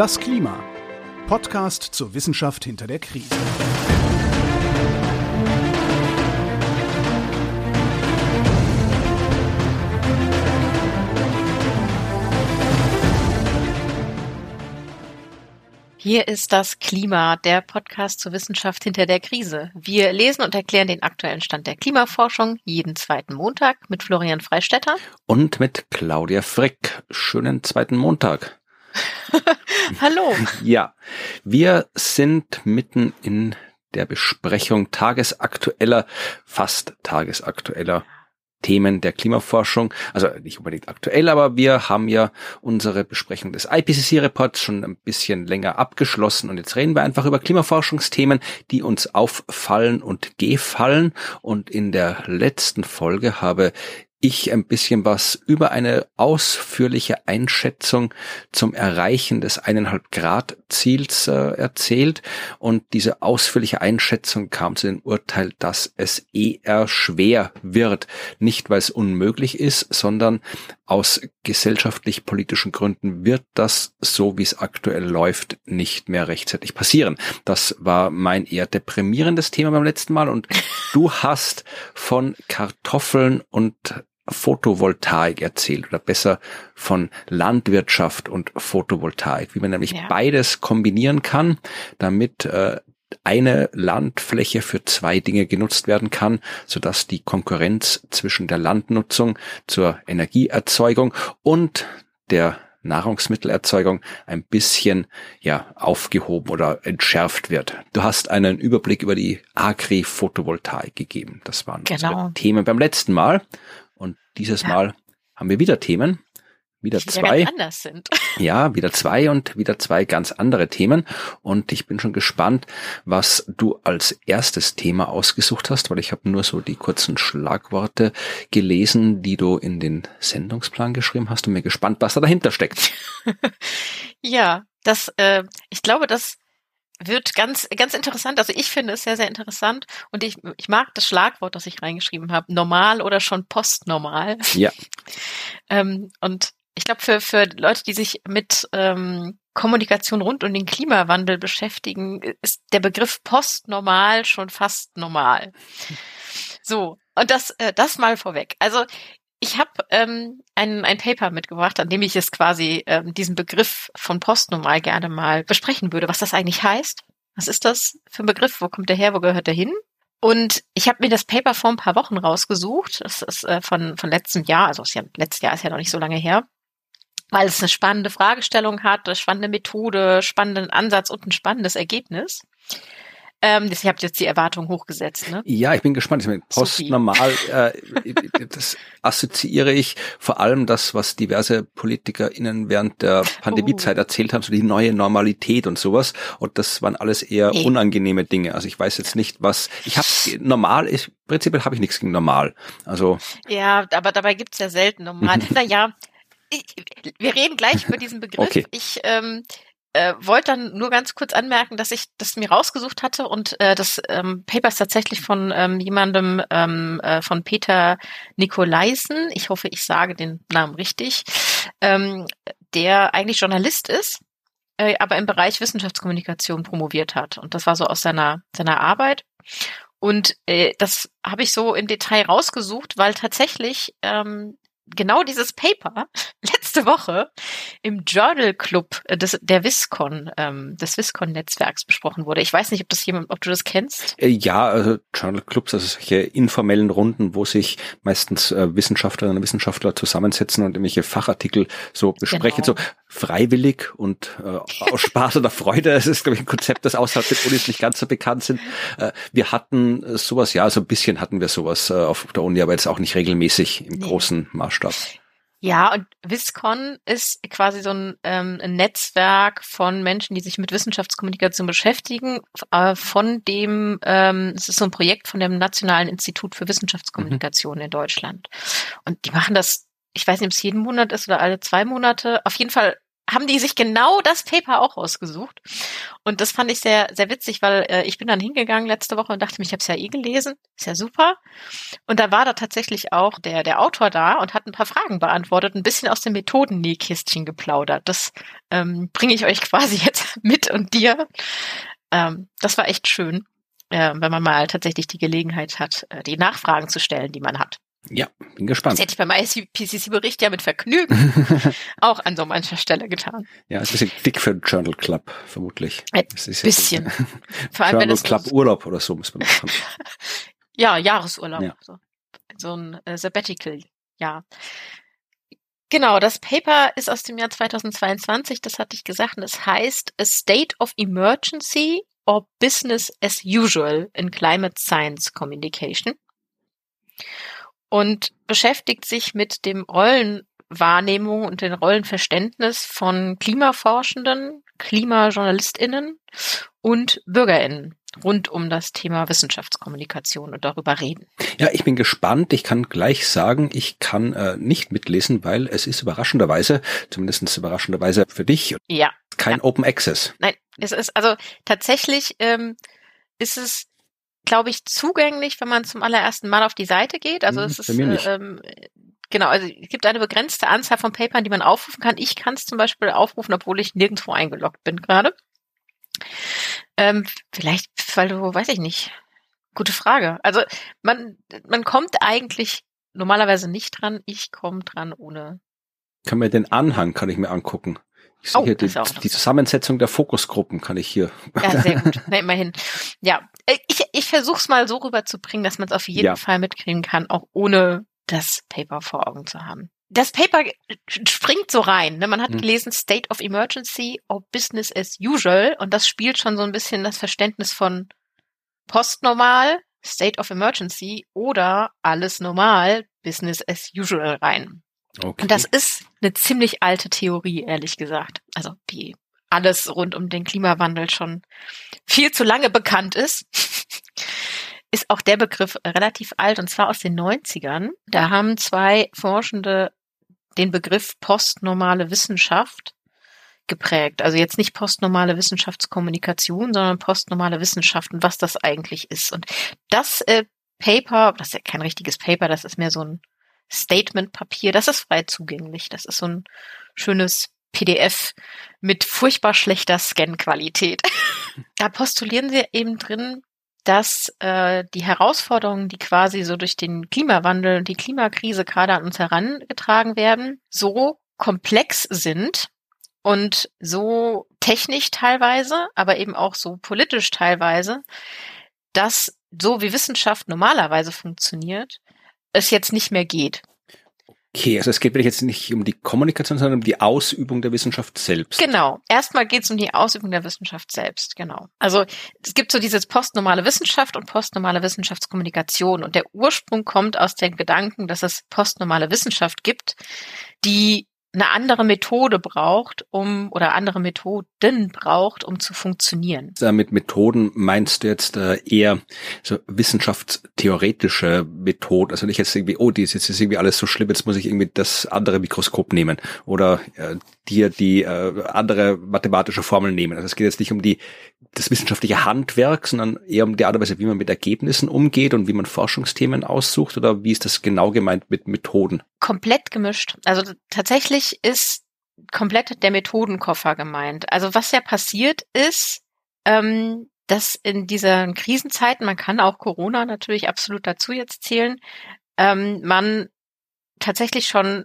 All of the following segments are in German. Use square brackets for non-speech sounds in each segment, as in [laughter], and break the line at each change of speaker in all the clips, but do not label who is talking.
Das Klima. Podcast zur Wissenschaft hinter der Krise.
Hier ist das Klima, der Podcast zur Wissenschaft hinter der Krise. Wir lesen und erklären den aktuellen Stand der Klimaforschung jeden zweiten Montag mit Florian Freistetter.
Und mit Claudia Frick. Schönen zweiten Montag. [laughs]
Hallo.
Ja, wir sind mitten in der Besprechung tagesaktueller, fast tagesaktueller Themen der Klimaforschung. Also nicht unbedingt aktuell, aber wir haben ja unsere Besprechung des IPCC-Reports schon ein bisschen länger abgeschlossen und jetzt reden wir einfach über Klimaforschungsthemen, die uns auffallen und gefallen. Und in der letzten Folge habe ich ein bisschen was über eine ausführliche Einschätzung zum Erreichen des eineinhalb Grad Ziels äh, erzählt. Und diese ausführliche Einschätzung kam zu dem Urteil, dass es eher schwer wird, nicht weil es unmöglich ist, sondern aus gesellschaftlich-politischen Gründen wird das, so wie es aktuell läuft, nicht mehr rechtzeitig passieren. Das war mein eher deprimierendes Thema beim letzten Mal. Und du hast von Kartoffeln und Photovoltaik erzählt oder besser von Landwirtschaft und Photovoltaik, wie man nämlich ja. beides kombinieren kann, damit äh, eine Landfläche für zwei Dinge genutzt werden kann, sodass die Konkurrenz zwischen der Landnutzung zur Energieerzeugung und der Nahrungsmittelerzeugung ein bisschen ja aufgehoben oder entschärft wird. Du hast einen Überblick über die Agri-Photovoltaik gegeben. Das waren genau. unsere Themen beim letzten Mal. Und dieses ja. Mal haben wir wieder Themen. Wieder die zwei.
Ganz anders sind. [laughs]
Ja, wieder zwei und wieder zwei ganz andere Themen. Und ich bin schon gespannt, was du als erstes Thema ausgesucht hast, weil ich habe nur so die kurzen Schlagworte gelesen, die du in den Sendungsplan geschrieben hast und mir gespannt, was da dahinter steckt. [laughs]
ja, das, äh, ich glaube, das wird ganz, ganz interessant. Also ich finde es sehr, sehr interessant und ich, ich mag das Schlagwort, das ich reingeschrieben habe. Normal oder schon postnormal.
Ja. [laughs]
ähm, und ich glaube, für, für Leute, die sich mit ähm, Kommunikation rund um den Klimawandel beschäftigen, ist der Begriff postnormal schon fast normal. [laughs] So, und das, äh, das mal vorweg. Also ich habe ähm, ein, ein Paper mitgebracht, an dem ich es quasi ähm, diesen Begriff von Postnormal gerne mal besprechen würde, was das eigentlich heißt. Was ist das für ein Begriff? Wo kommt der her? Wo gehört der hin? Und ich habe mir das Paper vor ein paar Wochen rausgesucht. Das ist äh, von, von letztem Jahr, also ja, letztes Jahr ist ja noch nicht so lange her, weil es eine spannende Fragestellung hat, eine spannende Methode, spannenden Ansatz und ein spannendes Ergebnis. Ähm, ihr habt jetzt die Erwartung hochgesetzt, ne?
Ja, ich bin gespannt. Ich meine, postnormal, äh, das assoziiere ich vor allem das, was diverse PolitikerInnen während der Pandemiezeit oh. erzählt haben, so die neue Normalität und sowas. Und das waren alles eher hey. unangenehme Dinge. Also ich weiß jetzt nicht, was, ich habe normal, ich, prinzipiell habe ich nichts gegen normal. Also.
Ja, aber dabei gibt's ja selten normal. [laughs] naja, ich, wir reden gleich über diesen Begriff.
Okay.
Ich, ähm, äh, wollte dann nur ganz kurz anmerken, dass ich das mir rausgesucht hatte und äh, das ähm, Paper ist tatsächlich von ähm, jemandem ähm, äh, von Peter Nikolaisen, ich hoffe, ich sage den Namen richtig, ähm, der eigentlich Journalist ist, äh, aber im Bereich Wissenschaftskommunikation promoviert hat. Und das war so aus seiner, seiner Arbeit. Und äh, das habe ich so im Detail rausgesucht, weil tatsächlich ähm, genau dieses Paper letzte Woche im Journal Club des, der Viscon, ähm, des Viscon-Netzwerks besprochen wurde. Ich weiß nicht, ob das jemand, ob du das kennst.
Äh, ja, also Journal Clubs, also solche informellen Runden, wo sich meistens äh, Wissenschaftlerinnen und Wissenschaftler zusammensetzen und irgendwelche Fachartikel so besprechen, genau. so freiwillig und äh, aus Spaß oder Freude. Das ist, glaube ich, ein Konzept, das außerhalb der Unis nicht ganz so bekannt sind. Äh, wir hatten sowas, ja, so ein bisschen hatten wir sowas äh, auf der Uni, aber jetzt auch nicht regelmäßig im nee. großen Maßstab.
Ja, und Viscon ist quasi so ein, ähm, ein Netzwerk von Menschen, die sich mit Wissenschaftskommunikation beschäftigen, äh, von dem, ähm, es ist so ein Projekt von dem Nationalen Institut für Wissenschaftskommunikation mhm. in Deutschland. Und die machen das, ich weiß nicht, ob es jeden Monat ist oder alle zwei Monate. Auf jeden Fall haben die sich genau das Paper auch rausgesucht. Und das fand ich sehr, sehr witzig, weil äh, ich bin dann hingegangen letzte Woche und dachte mir, ich habe es ja eh gelesen, ist ja super. Und da war da tatsächlich auch der, der Autor da und hat ein paar Fragen beantwortet, ein bisschen aus dem Methodennähkistchen geplaudert. Das ähm, bringe ich euch [laughs] quasi jetzt mit und dir. Ähm, das war echt schön, äh, wenn man mal tatsächlich die Gelegenheit hat, äh, die Nachfragen zu stellen, die man hat.
Ja, bin gespannt.
Das hätte ich beim IPCC-Bericht ja mit Vergnügen [laughs] auch an so mancher Stelle getan.
Ja, ist ein bisschen dick für Journal Club, vermutlich.
Ein bisschen. [laughs]
Vor allem, Journal Club so Urlaub oder so muss man machen. [laughs]
ja, Jahresurlaub. Ja. So. so ein äh, Sabbatical, ja. Genau, das Paper ist aus dem Jahr 2022, das hatte ich gesagt, und es heißt A State of Emergency or Business as Usual in Climate Science Communication und beschäftigt sich mit dem Rollenwahrnehmung und dem Rollenverständnis von Klimaforschenden, Klimajournalistinnen und Bürgerinnen rund um das Thema Wissenschaftskommunikation und darüber reden.
Ja, ich bin gespannt. Ich kann gleich sagen, ich kann äh, nicht mitlesen, weil es ist überraschenderweise, zumindest überraschenderweise für dich,
ja,
kein
ja.
Open Access.
Nein, es ist also tatsächlich ähm, ist es glaube ich, zugänglich, wenn man zum allerersten Mal auf die Seite geht. Also hm, es ist ähm, genau, also es gibt eine begrenzte Anzahl von Papern, die man aufrufen kann. Ich kann es zum Beispiel aufrufen, obwohl ich nirgendwo eingeloggt bin gerade. Ähm, vielleicht, weil du, weiß ich nicht. Gute Frage. Also man, man kommt eigentlich normalerweise nicht dran. Ich komme dran ohne.
Kann mir den Anhang kann ich mir angucken. Ich oh, hier die, die Zusammensetzung der Fokusgruppen kann ich hier.
Ja, sehr gut. [laughs] Na, immerhin. Ja, äh, ich, ich versuche es mal so rüberzubringen, dass man es auf jeden ja. Fall mitkriegen kann, auch ohne das Paper vor Augen zu haben. Das Paper springt so rein. Ne? Man hat hm. gelesen State of Emergency or Business as Usual und das spielt schon so ein bisschen das Verständnis von Postnormal, State of Emergency oder alles normal, Business as Usual rein. Okay. Und das ist eine ziemlich alte Theorie, ehrlich gesagt. Also wie alles rund um den Klimawandel schon viel zu lange bekannt ist, [laughs] ist auch der Begriff relativ alt und zwar aus den 90ern. Da haben zwei Forschende den Begriff postnormale Wissenschaft geprägt. Also jetzt nicht postnormale Wissenschaftskommunikation, sondern postnormale Wissenschaft und was das eigentlich ist. Und das äh, Paper, das ist ja kein richtiges Paper, das ist mehr so ein Statement-Papier, das ist frei zugänglich. Das ist so ein schönes PDF mit furchtbar schlechter Scan-Qualität. [laughs] da postulieren sie eben drin, dass äh, die Herausforderungen, die quasi so durch den Klimawandel und die Klimakrise gerade an uns herangetragen werden, so komplex sind und so technisch teilweise, aber eben auch so politisch teilweise, dass so wie Wissenschaft normalerweise funktioniert, es jetzt nicht mehr geht.
Okay, also es geht wirklich jetzt nicht um die Kommunikation, sondern um die Ausübung der Wissenschaft selbst.
Genau. Erstmal geht es um die Ausübung der Wissenschaft selbst, genau. Also es gibt so dieses postnormale Wissenschaft und postnormale Wissenschaftskommunikation und der Ursprung kommt aus dem Gedanken, dass es postnormale Wissenschaft gibt, die eine andere Methode braucht, um oder andere Methoden braucht, um zu funktionieren.
Mit Methoden meinst du jetzt äh, eher so wissenschaftstheoretische Methoden, also nicht jetzt irgendwie, oh, die ist jetzt irgendwie alles so schlimm, jetzt muss ich irgendwie das andere Mikroskop nehmen oder äh, dir die äh, andere mathematische Formel nehmen. Also es geht jetzt nicht um die das wissenschaftliche Handwerk, sondern eher um die Art und Weise, wie man mit Ergebnissen umgeht und wie man Forschungsthemen aussucht oder wie ist das genau gemeint mit Methoden?
Komplett gemischt. Also tatsächlich ist komplett der Methodenkoffer gemeint. Also was ja passiert ist, ähm, dass in dieser Krisenzeiten, man kann auch Corona natürlich absolut dazu jetzt zählen, ähm, man tatsächlich schon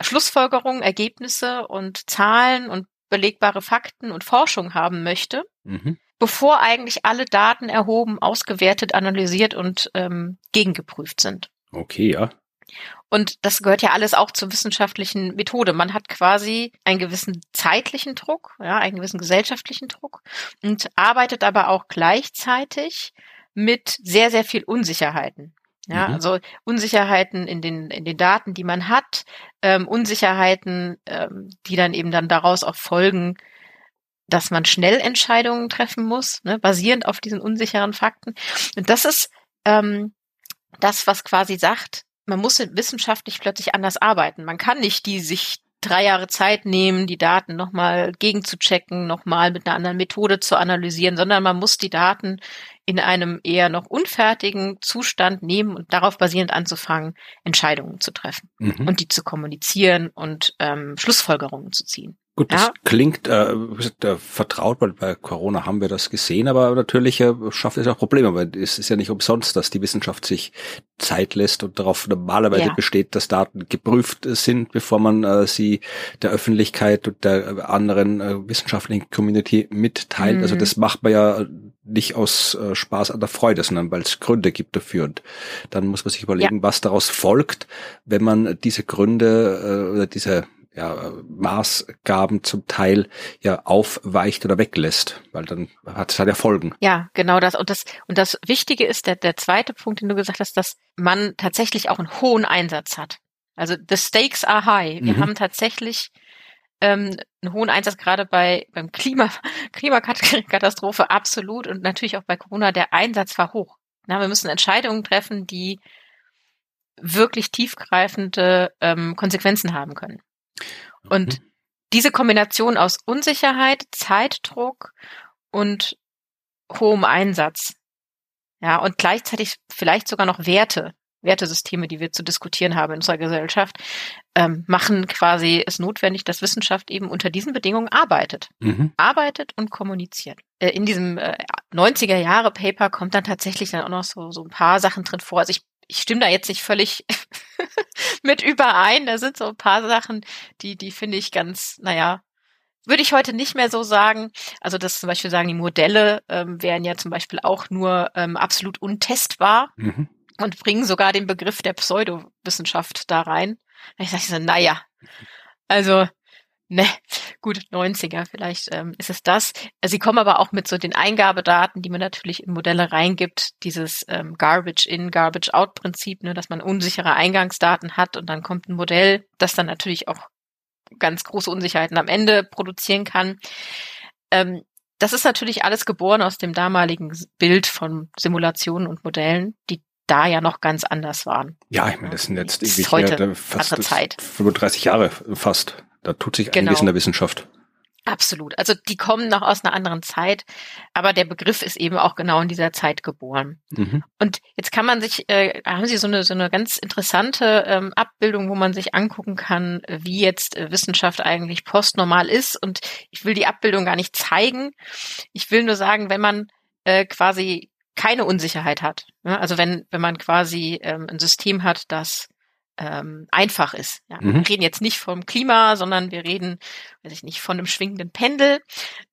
Schlussfolgerungen, Ergebnisse und Zahlen und belegbare Fakten und Forschung haben möchte, mhm. bevor eigentlich alle Daten erhoben, ausgewertet, analysiert und ähm, gegengeprüft sind.
Okay, ja.
Und das gehört ja alles auch zur wissenschaftlichen Methode. Man hat quasi einen gewissen zeitlichen Druck, ja, einen gewissen gesellschaftlichen Druck und arbeitet aber auch gleichzeitig mit sehr, sehr viel Unsicherheiten. Ja, mhm. also Unsicherheiten in den, in den Daten, die man hat, ähm, Unsicherheiten, ähm, die dann eben dann daraus auch folgen, dass man schnell Entscheidungen treffen muss, ne, basierend auf diesen unsicheren Fakten. Und das ist ähm, das, was quasi sagt, man muss wissenschaftlich plötzlich anders arbeiten. Man kann nicht die sich drei Jahre Zeit nehmen, die Daten nochmal gegenzuchecken, nochmal mit einer anderen Methode zu analysieren, sondern man muss die Daten in einem eher noch unfertigen Zustand nehmen und darauf basierend anzufangen, Entscheidungen zu treffen mhm. und die zu kommunizieren und ähm, Schlussfolgerungen zu ziehen.
Gut, das ja. klingt äh, vertraut, weil bei Corona haben wir das gesehen, aber natürlich äh, schafft es auch Probleme, weil es ist ja nicht umsonst, dass die Wissenschaft sich Zeit lässt und darauf normalerweise ja. besteht, dass Daten geprüft sind, bevor man äh, sie der Öffentlichkeit und der anderen äh, wissenschaftlichen Community mitteilt. Also mhm. Also das macht man ja nicht aus äh, Spaß an der Freude, sondern weil es Gründe gibt dafür. Und dann muss man sich überlegen, ja. was daraus folgt, wenn man diese Gründe äh, oder diese ja, Maßgaben zum Teil ja aufweicht oder weglässt, weil dann hat es halt ja Folgen.
Ja, genau das. Und das, und das Wichtige ist, der, der zweite Punkt, den du gesagt hast, dass man tatsächlich auch einen hohen Einsatz hat. Also the stakes are high. Wir mhm. haben tatsächlich ähm, einen hohen Einsatz gerade bei beim Klima [laughs] Klimakatastrophe absolut und natürlich auch bei Corona der Einsatz war hoch. Na, wir müssen Entscheidungen treffen, die wirklich tiefgreifende ähm, Konsequenzen haben können. Und mhm. diese Kombination aus Unsicherheit, Zeitdruck und hohem Einsatz, ja, und gleichzeitig vielleicht sogar noch Werte, Wertesysteme, die wir zu diskutieren haben in unserer Gesellschaft, ähm, machen quasi es notwendig, dass Wissenschaft eben unter diesen Bedingungen arbeitet. Mhm. Arbeitet und kommuniziert. Äh, in diesem äh, 90er Jahre Paper kommt dann tatsächlich dann auch noch so, so ein paar Sachen drin vor. Also ich ich stimme da jetzt nicht völlig [laughs] mit überein. Da sind so ein paar Sachen, die, die finde ich ganz, naja, würde ich heute nicht mehr so sagen. Also das zum Beispiel sagen, die Modelle ähm, wären ja zum Beispiel auch nur ähm, absolut untestbar mhm. und bringen sogar den Begriff der Pseudowissenschaft da rein. Ich sage so, naja, also ne, gut, 90er vielleicht ähm, ist es das. Sie kommen aber auch mit so den Eingabedaten, die man natürlich in Modelle reingibt, dieses ähm, Garbage-in, Garbage-out-Prinzip, ne, dass man unsichere Eingangsdaten hat und dann kommt ein Modell, das dann natürlich auch ganz große Unsicherheiten am Ende produzieren kann. Ähm, das ist natürlich alles geboren aus dem damaligen Bild von Simulationen und Modellen, die da ja noch ganz anders waren.
Ja, ich meine, das sind jetzt irgendwie heute fast Zeit. 35 Jahre fast. Da tut sich genau. einiges in der Wissenschaft.
Absolut. Also die kommen noch aus einer anderen Zeit, aber der Begriff ist eben auch genau in dieser Zeit geboren. Mhm. Und jetzt kann man sich, äh, haben Sie so eine so eine ganz interessante ähm, Abbildung, wo man sich angucken kann, wie jetzt äh, Wissenschaft eigentlich postnormal ist. Und ich will die Abbildung gar nicht zeigen. Ich will nur sagen, wenn man äh, quasi keine Unsicherheit hat, ne? also wenn wenn man quasi ähm, ein System hat, das ähm, einfach ist. Ja. Mhm. Wir reden jetzt nicht vom Klima, sondern wir reden, weiß ich nicht, von einem schwingenden Pendel.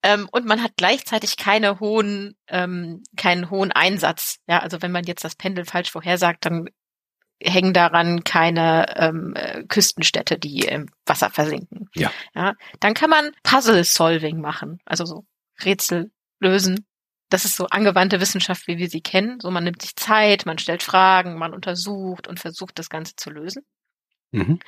Ähm, und man hat gleichzeitig keine hohen, ähm, keinen hohen Einsatz. Ja, also wenn man jetzt das Pendel falsch vorhersagt, dann hängen daran keine ähm, äh, Küstenstädte, die im Wasser versinken. Ja. ja. Dann kann man Puzzle-Solving machen, also so Rätsel lösen das ist so angewandte Wissenschaft, wie wir sie kennen. So, man nimmt sich Zeit, man stellt Fragen, man untersucht und versucht, das Ganze zu lösen. Mhm.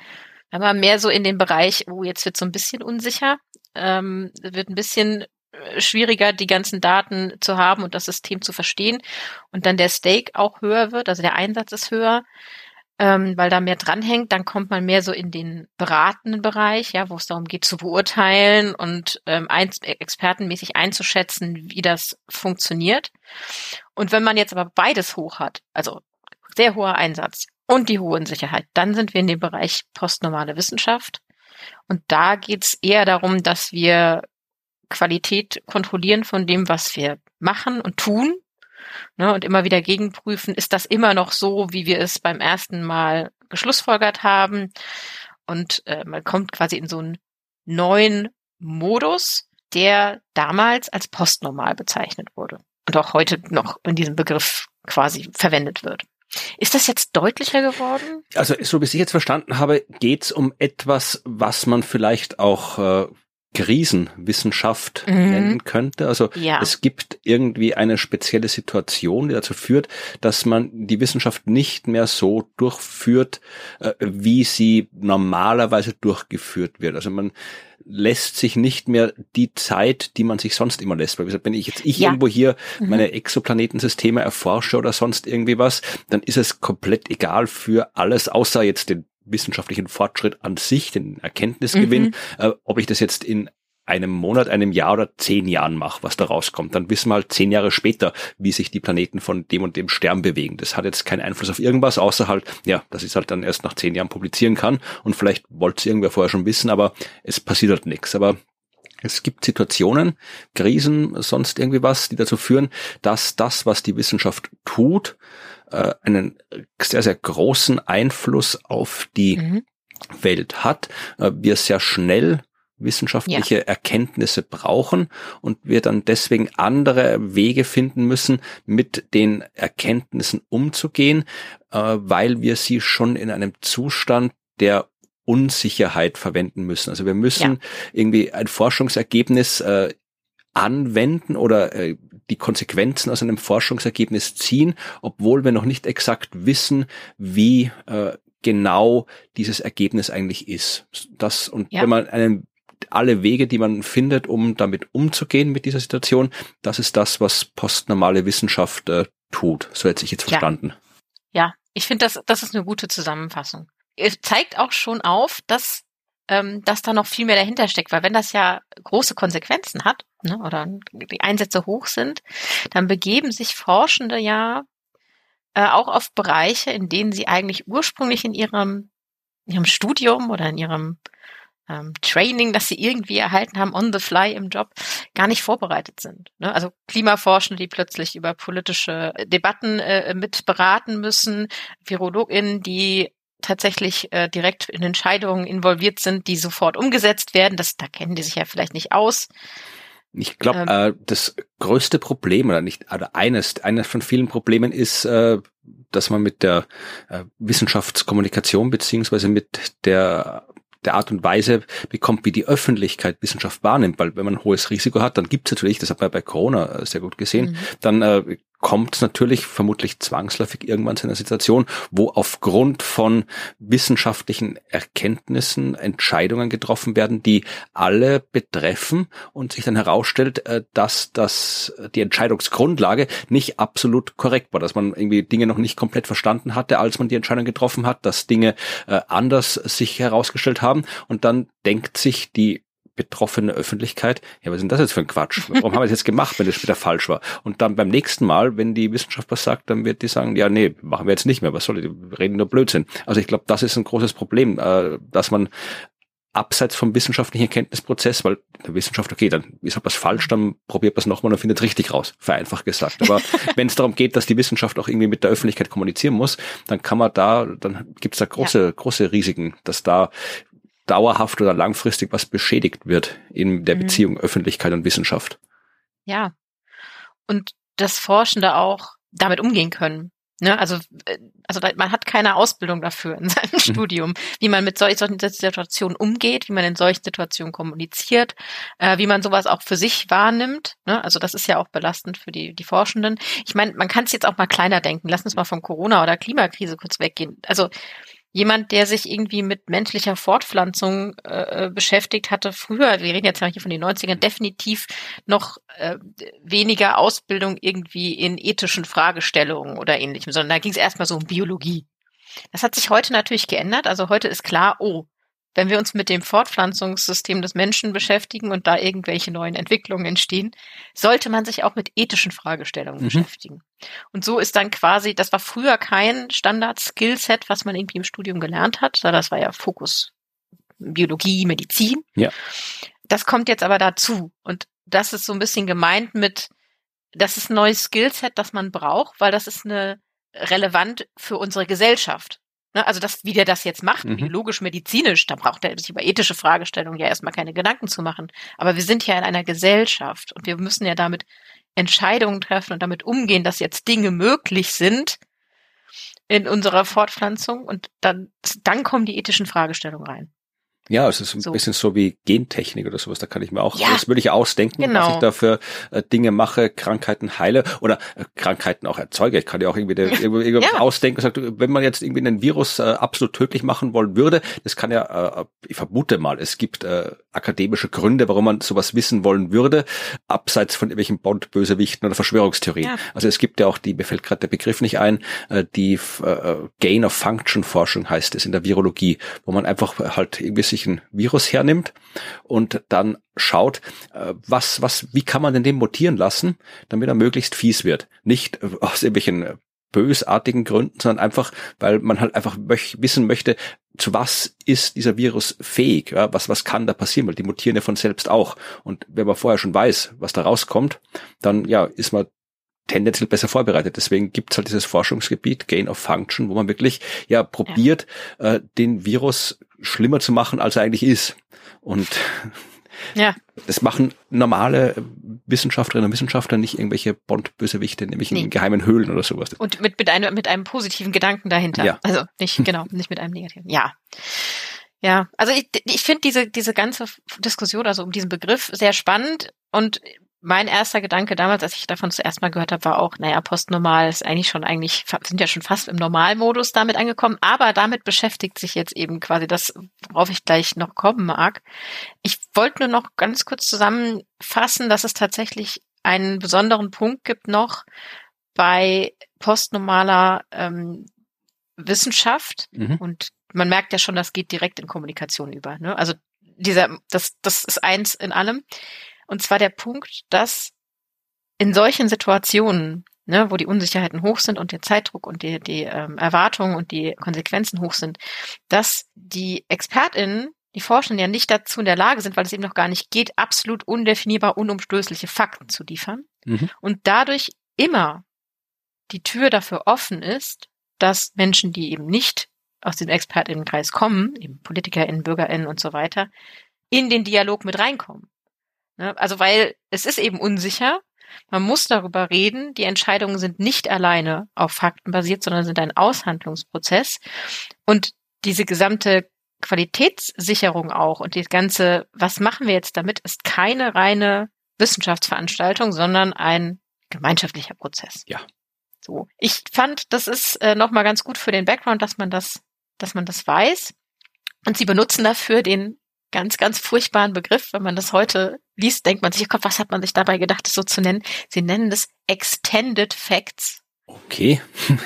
Aber mehr so in den Bereich, oh, jetzt wird so ein bisschen unsicher, ähm, wird ein bisschen äh, schwieriger, die ganzen Daten zu haben und das System zu verstehen. Und dann der Stake auch höher wird, also der Einsatz ist höher ähm, weil da mehr dranhängt. Dann kommt man mehr so in den beratenden Bereich, ja, wo es darum geht zu beurteilen und ähm, ein, expertenmäßig einzuschätzen, wie das funktioniert. Und wenn man jetzt aber beides hoch hat, also sehr hoher Einsatz und die hohe Unsicherheit, dann sind wir in dem Bereich postnormale Wissenschaft. Und da geht's eher darum, dass wir Qualität kontrollieren von dem, was wir machen und tun ne, und immer wieder gegenprüfen, ist das immer noch so, wie wir es beim ersten Mal geschlussfolgert haben. Und äh, man kommt quasi in so einen neuen Modus, der damals als postnormal bezeichnet wurde und auch heute noch in diesem Begriff quasi verwendet wird. Ist das jetzt deutlicher geworden?
Also so wie ich jetzt verstanden habe, geht es um etwas, was man vielleicht auch äh, Krisenwissenschaft mhm. nennen könnte. Also ja. es gibt irgendwie eine spezielle Situation, die dazu führt, dass man die Wissenschaft nicht mehr so durchführt, äh, wie sie normalerweise durchgeführt wird. Also man lässt sich nicht mehr die Zeit, die man sich sonst immer lässt. Weil wenn ich jetzt ich ja. irgendwo hier mhm. meine Exoplanetensysteme erforsche oder sonst irgendwie was, dann ist es komplett egal für alles, außer jetzt den wissenschaftlichen Fortschritt an sich, den Erkenntnisgewinn, mhm. äh, ob ich das jetzt in einem Monat, einem Jahr oder zehn Jahren mache, was da rauskommt. Dann wissen wir halt zehn Jahre später, wie sich die Planeten von dem und dem Stern bewegen. Das hat jetzt keinen Einfluss auf irgendwas, außer halt, ja, dass ich es halt dann erst nach zehn Jahren publizieren kann. Und vielleicht wollte es irgendwer vorher schon wissen, aber es passiert halt nichts. Aber es gibt Situationen, Krisen, sonst irgendwie was, die dazu führen, dass das, was die Wissenschaft tut, äh, einen sehr, sehr großen Einfluss auf die mhm. Welt hat. Äh, wir sehr schnell wissenschaftliche ja. Erkenntnisse brauchen und wir dann deswegen andere Wege finden müssen, mit den Erkenntnissen umzugehen, äh, weil wir sie schon in einem Zustand der Unsicherheit verwenden müssen. Also wir müssen ja. irgendwie ein Forschungsergebnis äh, anwenden oder äh, die Konsequenzen aus einem Forschungsergebnis ziehen, obwohl wir noch nicht exakt wissen, wie äh, genau dieses Ergebnis eigentlich ist. Das und ja. wenn man einen alle Wege, die man findet, um damit umzugehen mit dieser Situation, das ist das, was postnormale Wissenschaft äh, tut. So hätte ich jetzt verstanden.
Ja, ja ich finde, das, das ist eine gute Zusammenfassung. Es zeigt auch schon auf, dass, ähm, dass da noch viel mehr dahinter steckt, weil wenn das ja große Konsequenzen hat ne, oder die Einsätze hoch sind, dann begeben sich Forschende ja äh, auch auf Bereiche, in denen sie eigentlich ursprünglich in ihrem, in ihrem Studium oder in ihrem ähm, Training, das sie irgendwie erhalten haben, on the fly im Job, gar nicht vorbereitet sind. Ne? Also Klimaforschende, die plötzlich über politische Debatten äh, mit beraten müssen, VirologInnen, die tatsächlich äh, direkt in Entscheidungen involviert sind, die sofort umgesetzt werden. Das, da kennen die sich ja vielleicht nicht aus.
Ich glaube, ähm, äh, das größte Problem oder nicht, oder eines, eines von vielen Problemen ist, äh, dass man mit der äh, Wissenschaftskommunikation beziehungsweise mit der der Art und Weise bekommt, wie die Öffentlichkeit Wissenschaft wahrnimmt. Weil wenn man ein hohes Risiko hat, dann gibt es natürlich, das hat man bei Corona äh, sehr gut gesehen, mhm. dann äh, kommt es natürlich vermutlich zwangsläufig irgendwann zu einer Situation, wo aufgrund von wissenschaftlichen Erkenntnissen Entscheidungen getroffen werden, die alle betreffen und sich dann herausstellt, äh, dass das die Entscheidungsgrundlage nicht absolut korrekt war, dass man irgendwie Dinge noch nicht komplett verstanden hatte, als man die Entscheidung getroffen hat, dass Dinge äh, anders sich herausgestellt haben. Und dann denkt sich die betroffene Öffentlichkeit, ja, was ist denn das jetzt für ein Quatsch? Warum haben wir das jetzt gemacht, wenn das später falsch war? Und dann beim nächsten Mal, wenn die Wissenschaft was sagt, dann wird die sagen, ja, nee, machen wir jetzt nicht mehr, was soll ich, wir reden nur Blödsinn. Also ich glaube, das ist ein großes Problem, äh, dass man abseits vom wissenschaftlichen Erkenntnisprozess, weil der Wissenschaft, okay, dann ist halt was falsch, dann probiert man es nochmal und findet es richtig raus, vereinfacht gesagt. Aber [laughs] wenn es darum geht, dass die Wissenschaft auch irgendwie mit der Öffentlichkeit kommunizieren muss, dann kann man da, dann gibt es da große, ja. große Risiken, dass da dauerhaft oder langfristig was beschädigt wird in der mhm. Beziehung Öffentlichkeit und Wissenschaft.
Ja. Und dass Forschende auch damit umgehen können. Ne? Also, äh, also man hat keine Ausbildung dafür in [laughs] seinem mhm. Studium, wie man mit solchen Situationen umgeht, wie man in solchen Situationen kommuniziert, äh, wie man sowas auch für sich wahrnimmt. Ne? Also das ist ja auch belastend für die, die Forschenden. Ich meine, man kann es jetzt auch mal kleiner denken. Lass uns mal von Corona oder Klimakrise kurz weggehen. Also jemand, der sich irgendwie mit menschlicher Fortpflanzung äh, beschäftigt hatte, früher, wir reden jetzt ja hier von den 90ern, definitiv noch äh, weniger Ausbildung irgendwie in ethischen Fragestellungen oder ähnlichem, sondern da ging es erstmal so um Biologie. Das hat sich heute natürlich geändert. Also heute ist klar, oh, wenn wir uns mit dem Fortpflanzungssystem des Menschen beschäftigen und da irgendwelche neuen Entwicklungen entstehen, sollte man sich auch mit ethischen Fragestellungen mhm. beschäftigen. Und so ist dann quasi, das war früher kein Standard-Skillset, was man irgendwie im Studium gelernt hat, das war ja Fokus Biologie, Medizin.
Ja.
Das kommt jetzt aber dazu. Und das ist so ein bisschen gemeint mit, das ist ein neues Skillset, das man braucht, weil das ist eine relevant für unsere Gesellschaft. Ne, also das, wie der das jetzt macht, mhm. biologisch, medizinisch, da braucht er sich über ethische Fragestellungen ja erstmal keine Gedanken zu machen. Aber wir sind ja in einer Gesellschaft und wir müssen ja damit Entscheidungen treffen und damit umgehen, dass jetzt Dinge möglich sind in unserer Fortpflanzung und dann, dann kommen die ethischen Fragestellungen rein.
Ja, es ist ein
So.
bisschen so wie Gentechnik oder sowas. Da kann ich mir auch,
Ja.
das würde ich ausdenken,
Genau.
was ich da für äh, Dinge mache, Krankheiten heile oder äh, Krankheiten auch erzeuge. Ich kann ja auch irgendwie, irgendwie [laughs] irgendwas
Ja.
ausdenken sagt, wenn man jetzt irgendwie einen Virus äh, absolut tödlich machen wollen würde, das kann ja, äh, ich vermute mal, es gibt äh, akademische Gründe, warum man sowas wissen wollen würde, abseits von irgendwelchen Bond-Bösewichten oder Verschwörungstheorien.
Ja.
Also es gibt ja auch die, mir fällt gerade der Begriff nicht ein, äh, die äh, Gain of Function Forschung heißt es in der Virologie, wo man einfach halt irgendwie sich ein Virus hernimmt und dann schaut, äh, was, was, wie kann man denn den mutieren lassen, damit er möglichst fies wird. Nicht äh, aus irgendwelchen äh, bösartigen Gründen, sondern einfach, weil man halt einfach möch, wissen möchte, zu was ist dieser Virus fähig, ja, was, was kann da passieren, weil die mutieren ja von selbst auch. Und wenn man vorher schon weiß, was da rauskommt, dann ja, ist man tendenziell besser vorbereitet. Deswegen gibt's halt dieses Forschungsgebiet Gain of Function, wo man wirklich ja probiert, Äh, den Virus schlimmer zu machen, als er eigentlich ist. Und
Ja.
das machen normale Wissenschaftlerinnen und Wissenschaftler, nicht irgendwelche Bond-Bösewichte, nämlich
Nee.
in geheimen Höhlen oder sowas.
Und mit, mit, einem, mit einem positiven Gedanken dahinter.
Ja.
Also nicht, [laughs] genau, nicht mit einem negativen. Ja. Ja, also ich, ich finde diese, diese ganze Diskussion, also um diesen Begriff, sehr spannend. Und mein erster Gedanke damals, als ich davon zuerst mal gehört habe, war auch, naja, postnormal ist eigentlich schon eigentlich, sind ja schon fast im Normalmodus damit angekommen, aber damit beschäftigt sich jetzt eben quasi das, worauf ich gleich noch kommen mag. Ich wollte nur noch ganz kurz zusammenfassen, dass es tatsächlich einen besonderen Punkt gibt noch bei postnormaler ähm, Wissenschaft
Mhm.
und man merkt ja schon, das geht direkt in Kommunikation über. Ne? Also dieser, das, das ist eins in allem. Und zwar der Punkt, dass in solchen Situationen, ne, wo die Unsicherheiten hoch sind und der Zeitdruck und die, die ähm, Erwartungen und die Konsequenzen hoch sind, dass die ExpertInnen, die Forschenden ja nicht dazu in der Lage sind, weil es eben noch gar nicht geht, absolut undefinierbar, unumstößliche Fakten zu liefern.
Mhm.
Und dadurch immer die Tür dafür offen ist, dass Menschen, die eben nicht aus dem ExpertInnenkreis kommen, eben PolitikerInnen, BürgerInnen und so weiter, in den Dialog mit reinkommen. Ne? Also weil es ist eben unsicher, man muss darüber reden, die Entscheidungen sind nicht alleine auf Fakten basiert, sondern sind ein Aushandlungsprozess. Und diese gesamte Qualitätssicherung auch und die ganze, was machen wir jetzt damit, ist keine reine Wissenschaftsveranstaltung, sondern ein gemeinschaftlicher Prozess.
Ja.
So. Ich fand, das ist äh, nochmal ganz gut für den Background, dass man das, dass man das weiß. Und sie benutzen dafür den ganz, ganz furchtbaren Begriff. Wenn man das heute liest, denkt man sich, oh Gott, was hat man sich dabei gedacht, das so zu nennen? Sie nennen das Extended Facts.
Okay.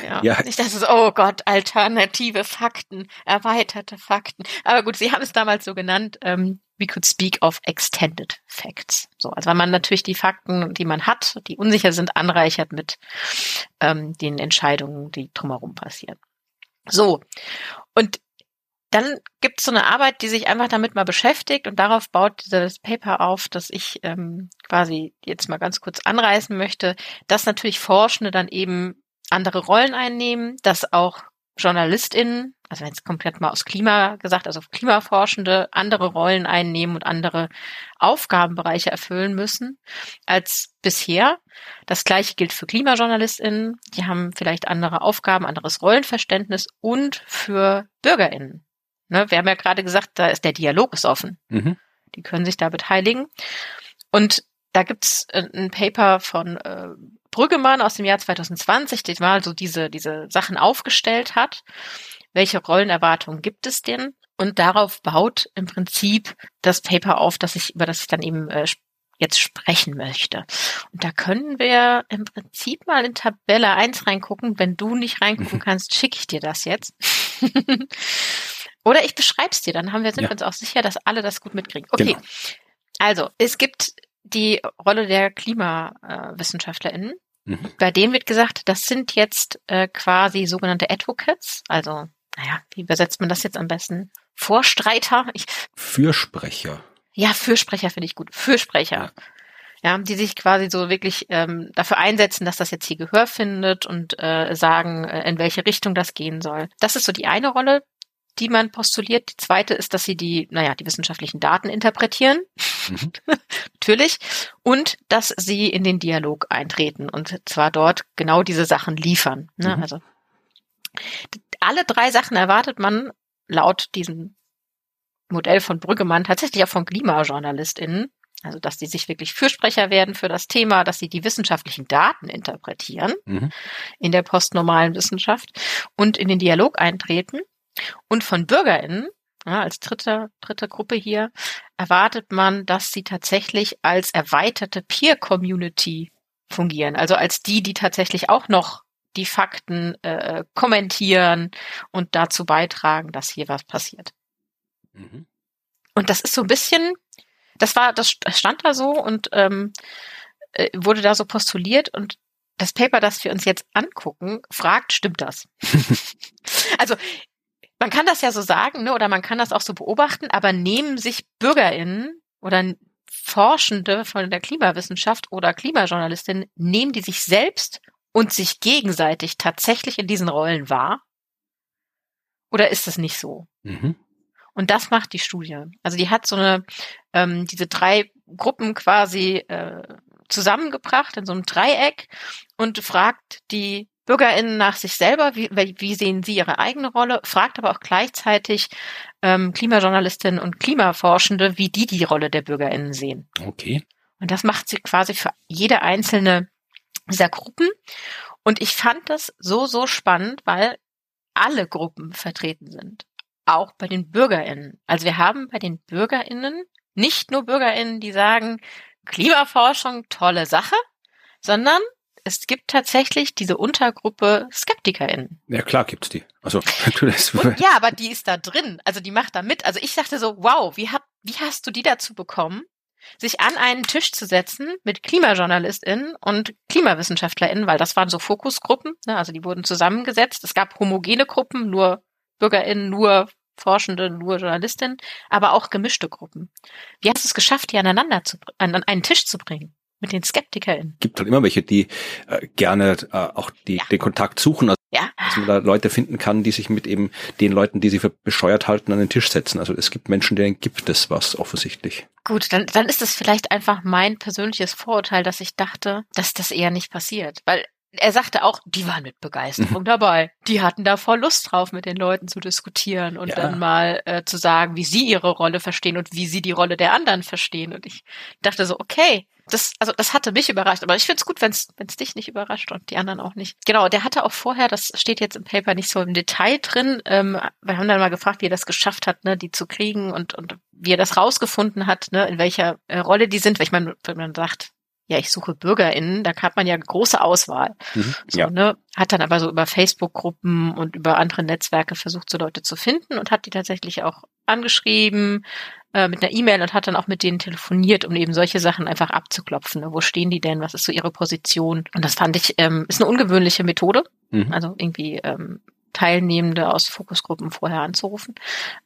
Ja.
Ja.
Nicht, dass es, oh Gott, alternative Fakten, erweiterte Fakten. Aber gut, sie haben es damals so genannt, ähm, we could speak of extended facts. So, also weil man natürlich die Fakten, die man hat, die unsicher sind, anreichert mit ähm, den Entscheidungen, die drumherum passieren. So. Und dann gibt es so eine Arbeit, die sich einfach damit mal beschäftigt und darauf baut dieses Paper auf, dass ich ähm, quasi jetzt mal ganz kurz anreißen möchte, dass natürlich Forschende dann eben andere Rollen einnehmen, dass auch JournalistInnen, also jetzt komplett mal aus Klima gesagt, also Klimaforschende andere Rollen einnehmen und andere Aufgabenbereiche erfüllen müssen als bisher. Das gleiche gilt für KlimajournalistInnen. Die haben vielleicht andere Aufgaben, anderes Rollenverständnis und für BürgerInnen. Ne, wir haben ja gerade gesagt, da ist der Dialog ist offen.
Mhm.
Die können sich da beteiligen. Und da gibt's äh, ein Paper von äh, Brüggemann aus dem Jahr 2020, der mal so diese, diese Sachen aufgestellt hat. Welche Rollenerwartungen gibt es denn? Und darauf baut im Prinzip das Paper auf, dass ich, über das ich dann eben äh, jetzt sprechen möchte. Und da können wir im Prinzip mal in Tabelle 1 reingucken. Wenn du nicht reingucken [laughs] kannst, schicke ich dir das jetzt. [laughs] Oder ich beschreib's dir, dann haben wir, sind
Ja.
wir uns auch sicher, dass alle das gut mitkriegen. Okay.
Genau.
Also, es gibt die Rolle der KlimawissenschaftlerInnen.
Mhm.
Bei denen wird gesagt, das sind jetzt äh, quasi sogenannte Advocates, also, naja, wie übersetzt man das jetzt am besten? Vorstreiter? Ich,
Fürsprecher.
ja, Fürsprecher finde ich gut. Fürsprecher. Ja, die sich quasi so wirklich ähm, dafür einsetzen, dass das jetzt hier Gehör findet und äh, sagen, äh, in welche Richtung das gehen soll. Das ist so die eine Rolle, die man postuliert. Die zweite ist, dass sie die, naja, die wissenschaftlichen Daten interpretieren.
Mhm. [laughs]
Natürlich. Und dass sie in den Dialog eintreten und zwar dort genau diese Sachen liefern. Ne?
Mhm.
Also alle drei Sachen erwartet man laut diesem Modell von Brüggemann tatsächlich auch von KlimajournalistInnen, also dass die sich wirklich Fürsprecher werden für das Thema, dass sie die wissenschaftlichen Daten interpretieren mhm. in der postnormalen Wissenschaft und in den Dialog eintreten und von BürgerInnen, ja, als dritte, dritte Gruppe hier, erwartet man, dass sie tatsächlich als erweiterte Peer-Community fungieren. Also als die, die tatsächlich auch noch die Fakten äh, kommentieren und dazu beitragen, dass hier was passiert. Mhm. Und das ist so ein bisschen, das war, das stand da so und ähm, äh, wurde da so postuliert und das Paper, das wir uns jetzt angucken, fragt, stimmt das? [laughs] also man kann das ja so sagen, ne, oder man kann das auch so beobachten, aber nehmen sich BürgerInnen oder Forschende von der Klimawissenschaft oder Klimajournalistinnen, nehmen die sich selbst und sich gegenseitig tatsächlich in diesen Rollen wahr? Oder ist es nicht so? Mhm. Und das macht die Studie. Also die hat so eine, ähm, diese drei Gruppen quasi äh, zusammengebracht in so einem Dreieck und fragt die BürgerInnen nach sich selber, wie, wie sehen sie ihre eigene Rolle, fragt aber auch gleichzeitig ähm, Klimajournalistinnen und Klimaforschende, wie die die Rolle der BürgerInnen sehen.
Okay.
Und das macht sie quasi für jede einzelne dieser Gruppen. Und ich fand das so, so spannend, weil alle Gruppen vertreten sind. Auch bei den BürgerInnen. Also wir haben bei den BürgerInnen nicht nur BürgerInnen, die sagen, Klimaforschung, tolle Sache, sondern es gibt tatsächlich diese Untergruppe SkeptikerInnen.
Ja, klar gibt's die. Also, [laughs]
Und, ja, aber die ist da drin. Also die macht da mit. Also ich dachte so, wow, wie, hab, wie hast du die dazu bekommen, sich an einen Tisch zu setzen mit KlimajournalistInnen und KlimawissenschaftlerInnen, weil das waren so Fokusgruppen, ne? also die wurden zusammengesetzt. Es gab homogene Gruppen, nur BürgerInnen, nur Forschende, nur Journalistinnen, aber auch gemischte Gruppen. Wie hast du es geschafft, die aneinander zu, an, an einen Tisch zu bringen? Mit den SkeptikerInnen.
Gibt halt immer welche, die äh, gerne äh, auch die, ja. den Kontakt suchen, also ja. dass man da Leute finden kann, die sich mit eben den Leuten, die sie für bescheuert halten, an den Tisch setzen. Also es gibt Menschen, denen gibt es was offensichtlich.
Gut, dann, dann ist es vielleicht einfach mein persönliches Vorurteil, dass ich dachte, dass das eher nicht passiert. Weil er sagte auch, die waren mit Begeisterung mhm. dabei. Die hatten da voll Lust drauf, mit den Leuten zu diskutieren und ja. dann mal äh, zu sagen, wie sie ihre Rolle verstehen und wie sie die Rolle der anderen verstehen. Und ich dachte so, okay, das, also das hatte mich überrascht, aber ich finde es gut, wenn es dich nicht überrascht und die anderen auch nicht. Genau, der hatte auch vorher, das steht jetzt im Paper nicht so im Detail drin, ähm, wir haben dann mal gefragt, wie er das geschafft hat, ne, die zu kriegen und, und wie er das rausgefunden hat, ne, in welcher äh, Rolle die sind, weil ich meine, wenn man sagt, ja, ich suche BürgerInnen, da hat man ja große Auswahl. Mhm, so, ja. ne? Hat dann aber so über Facebook-Gruppen und über andere Netzwerke versucht, so Leute zu finden und hat die tatsächlich auch angeschrieben äh, mit einer E-Mail und hat dann auch mit denen telefoniert, um eben solche Sachen einfach abzuklopfen. Ne? Wo stehen die denn? Was ist so ihre Position? Und das fand ich, ähm, ist eine ungewöhnliche Methode. Mhm. Also irgendwie ähm, Teilnehmende aus Fokusgruppen vorher anzurufen.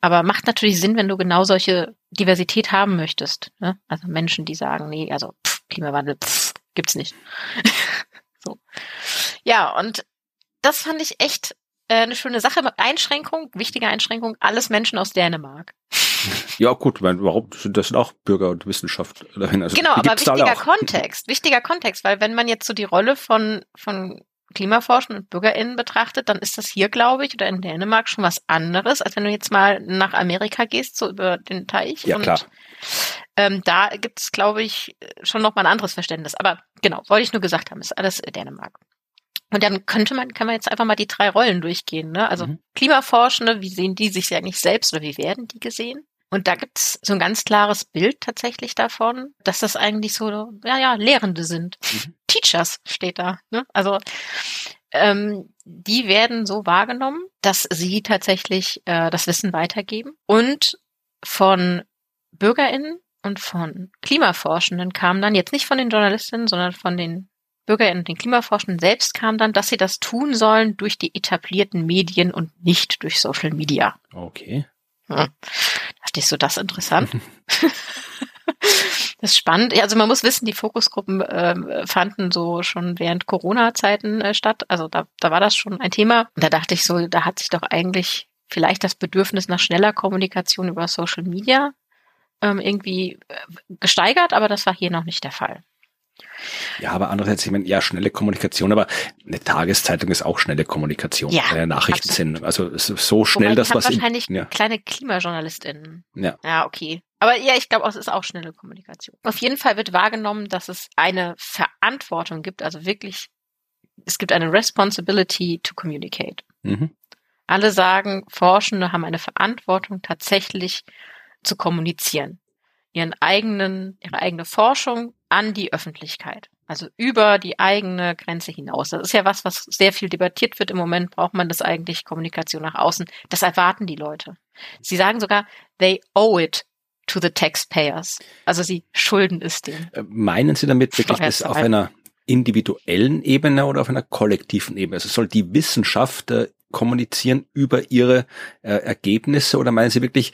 Aber macht natürlich Sinn, wenn du genau solche Diversität haben möchtest. Ne? Also Menschen, die sagen, nee, also pff, Klimawandel pff, gibt's nicht. [laughs] so. Ja, und das fand ich echt äh, eine schöne Sache. Einschränkung, wichtige Einschränkung, alles Menschen aus Dänemark. [laughs]
Ja, gut, mein, warum? Das sind auch Bürger und Wissenschaftler.
Also, genau, aber wichtiger Kontext, wichtiger Kontext, weil wenn man jetzt so die Rolle von, von Klimaforschern und BürgerInnen betrachtet, dann ist das hier, glaube ich, oder in Dänemark schon was anderes, als wenn du jetzt mal nach Amerika gehst, so über den Teich.
Ja,
und,
klar.
Ähm, da gibt es, glaube ich, schon noch mal ein anderes Verständnis. Aber genau, wollte ich nur gesagt haben, ist alles Dänemark. Und dann könnte man, kann man jetzt einfach mal die drei Rollen durchgehen. Ne? Also mhm. Klimaforschende, wie sehen die sich eigentlich selbst oder wie werden die gesehen? Und da gibt's so ein ganz klares Bild tatsächlich davon, dass das eigentlich so, ja, ja, Lehrende sind. Mhm. Teachers steht da. Ne? Also ähm, die werden so wahrgenommen, dass sie tatsächlich äh, das Wissen weitergeben. Und von BürgerInnen und von Klimaforschenden kam dann jetzt nicht von den Journalistinnen, sondern von den BürgerInnen und den Klimaforschenden selbst kam dann, dass sie das tun sollen durch die etablierten Medien und nicht durch Social Media.
Okay.
Hm. Dachte ich so, das interessant. [laughs] das ist spannend. Also man muss wissen, die Fokusgruppen äh, fanden so schon während Corona-Zeiten äh, statt. Also da, da war das schon ein Thema. Und da dachte ich so, da hat sich doch eigentlich vielleicht das Bedürfnis nach schneller Kommunikation über Social Media ähm, irgendwie äh, gesteigert, aber das war hier noch nicht der Fall.
Ja, aber andererseits, ich meine, ja, schnelle Kommunikation, aber eine Tageszeitung ist auch schnelle Kommunikation.
Ja,
äh, Nachrichtensendung. Also so schnell,
Wobei,
dass was. in-
wahrscheinlich
ja,
kleine KlimajournalistInnen.
ja.
Ja, okay. Aber ja, ich glaube, es ist auch schnelle Kommunikation. Auf jeden Fall wird wahrgenommen, dass es eine Verantwortung gibt, also wirklich, es gibt eine Responsibility to communicate.
Mhm.
Alle sagen, Forschende haben eine Verantwortung, tatsächlich zu kommunizieren. Ihren eigenen, ihre eigene Forschung an die Öffentlichkeit. Also über die eigene Grenze hinaus. Das ist ja was, was sehr viel debattiert wird. Im Moment braucht man das eigentlich, Kommunikation nach außen. Das erwarten die Leute. Sie sagen sogar, they owe it to the taxpayers. Also sie schulden es denen.
Äh, Meinen Sie damit wirklich das auf einer individuellen Ebene oder auf einer kollektiven Ebene? Also soll die Wissenschaft äh, kommunizieren über ihre äh, Ergebnisse oder meinen Sie wirklich,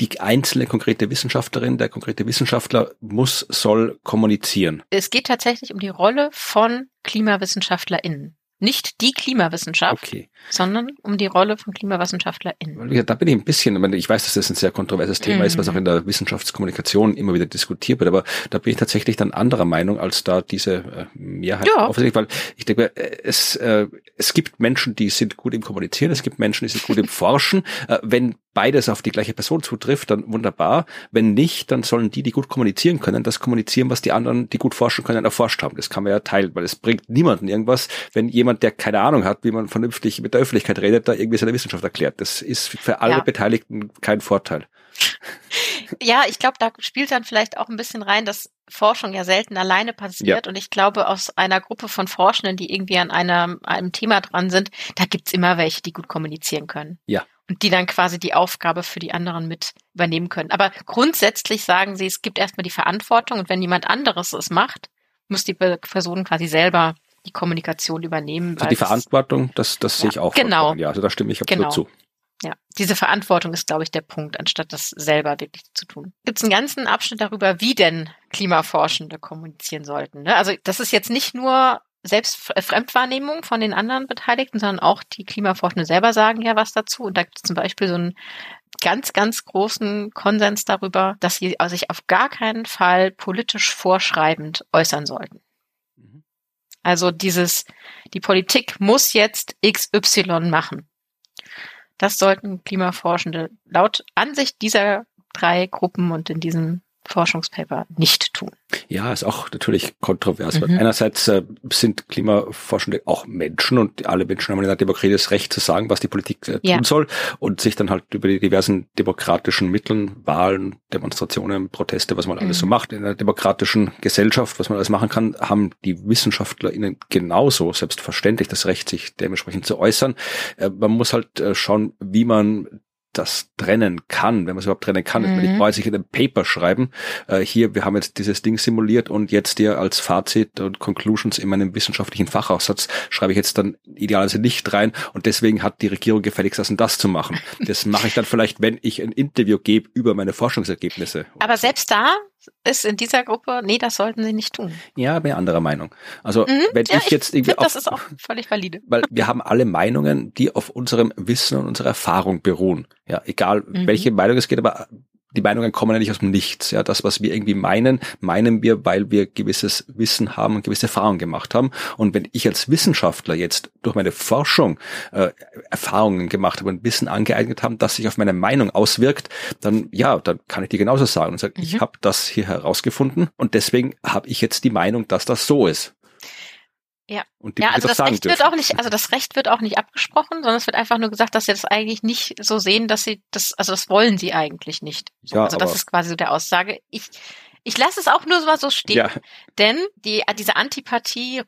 die einzelne konkrete Wissenschaftlerin, der konkrete Wissenschaftler muss, soll kommunizieren?
Es geht tatsächlich um die Rolle von KlimawissenschaftlerInnen. Nicht die Klimawissenschaft,
Okay.
sondern um die Rolle von KlimawissenschaftlerInnen.
Gesagt, Da bin ich ein bisschen, ich meine, ich weiß, dass das ein sehr kontroverses Thema ist, was
Mhm.
auch in der Wissenschaftskommunikation immer wieder diskutiert wird, aber da bin ich tatsächlich dann anderer Meinung als da diese äh, Mehrheit
Ja.
offensichtlich, weil ich denke, äh, es, äh, es gibt Menschen, die sind gut im Kommunizieren, es gibt Menschen, die sind gut im Forschen. Wenn beides auf die gleiche Person zutrifft, dann wunderbar. Wenn nicht, dann sollen die, die gut kommunizieren können, das kommunizieren, was die anderen, die gut forschen können, erforscht haben. Das kann man ja teilen, weil es bringt niemanden irgendwas, wenn jemand, der keine Ahnung hat, wie man vernünftig mit der Öffentlichkeit redet, da irgendwie seine Wissenschaft erklärt. Das ist für alle
Ja.
Beteiligten kein Vorteil. [laughs]
Ja, ich glaube, da spielt dann vielleicht auch ein bisschen rein, dass Forschung ja selten alleine passiert. Und ich glaube, aus einer Gruppe von Forschenden, die irgendwie an einer, einem Thema dran sind, da gibt's immer welche, die gut kommunizieren können.
Ja.
Und die dann quasi die Aufgabe für die anderen mit übernehmen können. Aber grundsätzlich sagen sie, es gibt erstmal die Verantwortung und wenn jemand anderes es macht, muss die Pe- Person quasi selber die Kommunikation übernehmen.
Also die Verantwortung, das, das sehe ich auch.
genau.
Ja, also da stimme ich absolut
Genau.
zu.
Ja, diese Verantwortung ist, glaube ich, der Punkt, anstatt das selber wirklich zu tun. Gibt es einen ganzen Abschnitt darüber, wie denn Klimaforschende kommunizieren sollten. Ne? Also das ist jetzt nicht nur selbst äh, Fremdwahrnehmung von den anderen Beteiligten, sondern auch die Klimaforschende selber sagen ja was dazu. Und da gibt es zum Beispiel so einen ganz, ganz großen Konsens darüber, dass sie sich auf gar keinen Fall politisch vorschreibend äußern sollten.
Mhm.
Also dieses, die Politik muss jetzt XY machen. Das sollten Klimaforschende laut Ansicht dieser drei Gruppen und in diesem Forschungspaper nicht tun.
Ja, ist auch natürlich kontrovers.
Mhm.
Einerseits äh, sind Klimaforschende auch Menschen und alle Menschen haben in einer Demokratie das Recht zu sagen, was die Politik äh, tun
Ja.
soll und sich dann halt über die diversen demokratischen Mitteln, Wahlen, Demonstrationen, Proteste, was man alles
Mhm.
so macht in einer demokratischen Gesellschaft, was man alles machen kann, haben die WissenschaftlerInnen genauso selbstverständlich das Recht, sich dementsprechend zu äußern. Äh, man muss halt äh, schauen, wie man das trennen kann, wenn man es überhaupt trennen kann.
Mhm.
Ich brauche sich in einem Paper schreiben, äh, hier, wir haben jetzt dieses Ding simuliert und jetzt dir als Fazit und Conclusions in meinem wissenschaftlichen Fachaussatz schreibe ich jetzt dann idealerweise nicht rein und deswegen hat die Regierung gefälligst das und das zu machen. Das mache ich dann vielleicht, wenn ich ein Interview gebe über meine Forschungsergebnisse.
Aber selbst da ist in dieser Gruppe, nee, das sollten sie nicht tun.
Ja, bin anderer Meinung. Also
Mhm.
wenn
Ja,
ich jetzt irgendwie
Find, das
auf,
ist auch völlig valide.
weil wir haben alle Meinungen, die auf unserem Wissen und unserer Erfahrung beruhen. Ja, egal
Mhm.
welche Meinung es geht, aber die Meinungen kommen ja nicht aus dem Nichts. Ja, das, was wir irgendwie meinen, meinen wir, weil wir gewisses Wissen haben und gewisse Erfahrungen gemacht haben. Und wenn ich als Wissenschaftler jetzt durch meine Forschung äh, Erfahrungen gemacht habe und Wissen angeeignet habe, das sich auf meine Meinung auswirkt, dann ja, dann kann ich dir genauso sagen und sagen, ich
Mhm.
habe das hier herausgefunden und deswegen habe ich jetzt die Meinung, dass das so ist.
Ja.
Und die
Ja, also
das
das Recht wird auch nicht, also das Recht wird auch nicht abgesprochen, sondern es wird einfach nur gesagt, dass sie das eigentlich nicht so sehen, dass sie das, also das wollen sie eigentlich nicht. So,
Ja,
also das ist quasi so der Aussage. Ich, ich lasse es auch nur so mal so stehen,
Ja,
denn die, diese Antipathie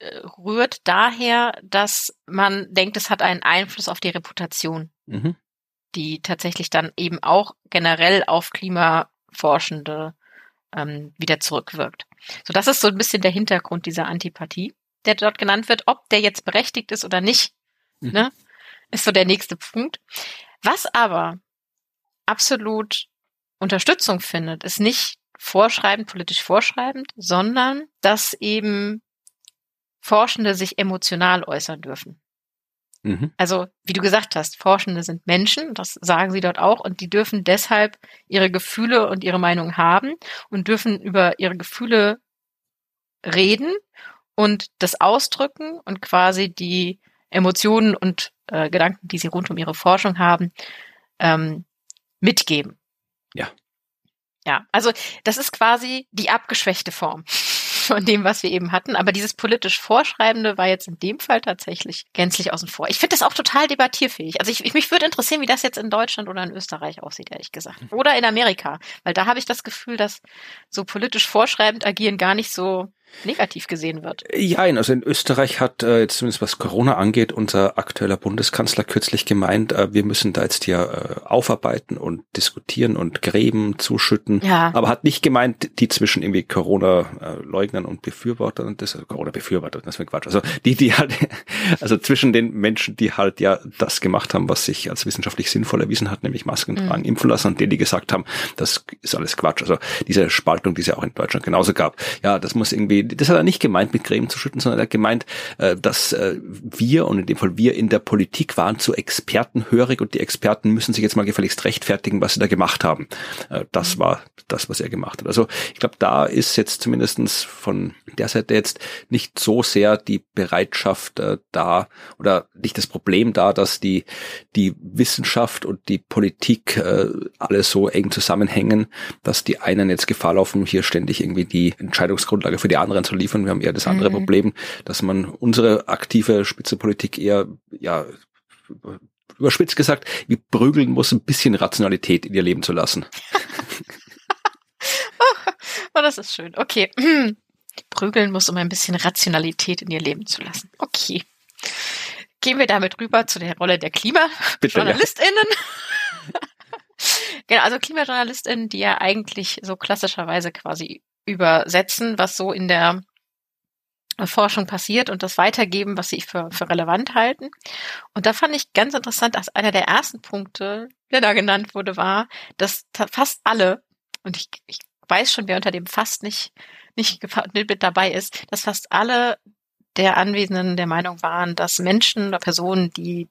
äh, rührt daher, dass man denkt, es hat einen Einfluss auf die Reputation,
mhm.
die tatsächlich dann eben auch generell auf Klimaforschende ähm, wieder zurückwirkt. So, das ist so ein bisschen der Hintergrund dieser Antipathie, der dort genannt wird. Ob der jetzt berechtigt ist oder nicht,
Mhm.
ne, ist so der nächste Punkt. Was aber absolut Unterstützung findet, ist nicht vorschreibend, politisch vorschreibend, sondern dass eben Forschende sich emotional äußern dürfen.
Mhm.
Also, wie du gesagt hast, Forschende sind Menschen, das sagen sie dort auch, und die dürfen deshalb ihre Gefühle und ihre Meinung haben und dürfen über ihre Gefühle reden und das ausdrücken und quasi die Emotionen und äh, Gedanken, die sie rund um ihre Forschung haben, ähm, mitgeben.
Ja.
Ja, also das ist quasi die abgeschwächte Form [laughs] von dem, was wir eben hatten. Aber dieses politisch Vorschreibende war jetzt in dem Fall tatsächlich gänzlich außen vor. Ich finde das auch total debattierfähig. Also ich, ich, mich würde interessieren, wie das jetzt in Deutschland oder in Österreich aussieht, ehrlich gesagt. Oder in Amerika. Weil da habe ich das Gefühl, dass so politisch vorschreibend agieren gar nicht so negativ gesehen wird.
Ja, also in Österreich hat äh, jetzt zumindest was Corona angeht, unser aktueller Bundeskanzler kürzlich gemeint, äh, wir müssen da jetzt hier äh, aufarbeiten und diskutieren und Gräben zuschütten.
Ja.
Aber hat nicht gemeint, die zwischen irgendwie Corona-Leugnern und Befürwortern das, also Corona-Befürworter, das ist mir Quatsch. Also die, die halt, [laughs] also zwischen den Menschen, die halt ja das gemacht haben, was sich als wissenschaftlich sinnvoll erwiesen hat, nämlich Masken mhm. tragen, impfen lassen und denen, die gesagt haben, das ist alles Quatsch. Also diese Spaltung, die es ja auch in Deutschland genauso gab. Ja, das muss irgendwie das hat er nicht gemeint, mit Gräben zu schütten, sondern er hat gemeint, äh, dass äh, wir, und in dem Fall wir in der Politik waren zu Experten hörig und die Experten müssen sich jetzt mal gefälligst rechtfertigen, was sie da gemacht haben. Äh, das war das, was er gemacht hat. Also ich glaube, da ist jetzt zumindestens von der Seite jetzt nicht so sehr die Bereitschaft da oder nicht das Problem da, dass die, die Wissenschaft und die Politik alle so eng zusammenhängen, dass die einen jetzt Gefahr laufen, hier ständig irgendwie die Entscheidungsgrundlage für die anderen zu liefern. Wir haben eher das andere mhm. Problem, dass man unsere aktive Spitzenpolitik eher, ja, überspitzt gesagt, wie prügeln muss, ein bisschen Rationalität in ihr Leben zu lassen. [laughs]
oh, das ist schön. Okay. [clears throat] Prügeln muss, um ein bisschen Rationalität in ihr Leben zu lassen. Okay. Gehen wir damit rüber zu der Rolle der KlimajournalistInnen. Ja. [laughs] genau, also KlimajournalistInnen, die ja eigentlich so klassischerweise quasi übersetzen, was so in der Forschung passiert und das weitergeben, was sie für, für relevant halten. Und da fand ich ganz interessant, dass einer der ersten Punkte, der da genannt wurde, war, dass fast alle, und ich, ich weiß schon, wer unter dem fast nicht, nicht mit dabei ist, dass fast alle der Anwesenden der Meinung waren, dass Menschen oder Personen, die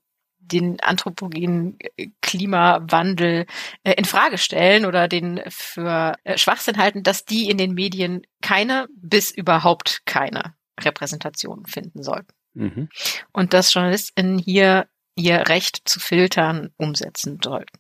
den anthropogenen äh, Klimawandel äh, in Frage stellen oder den für äh, Schwachsinn halten, dass die in den Medien keine bis überhaupt keine Repräsentation finden sollten. Mhm. Und dass JournalistInnen hier ihr Recht zu filtern umsetzen sollten.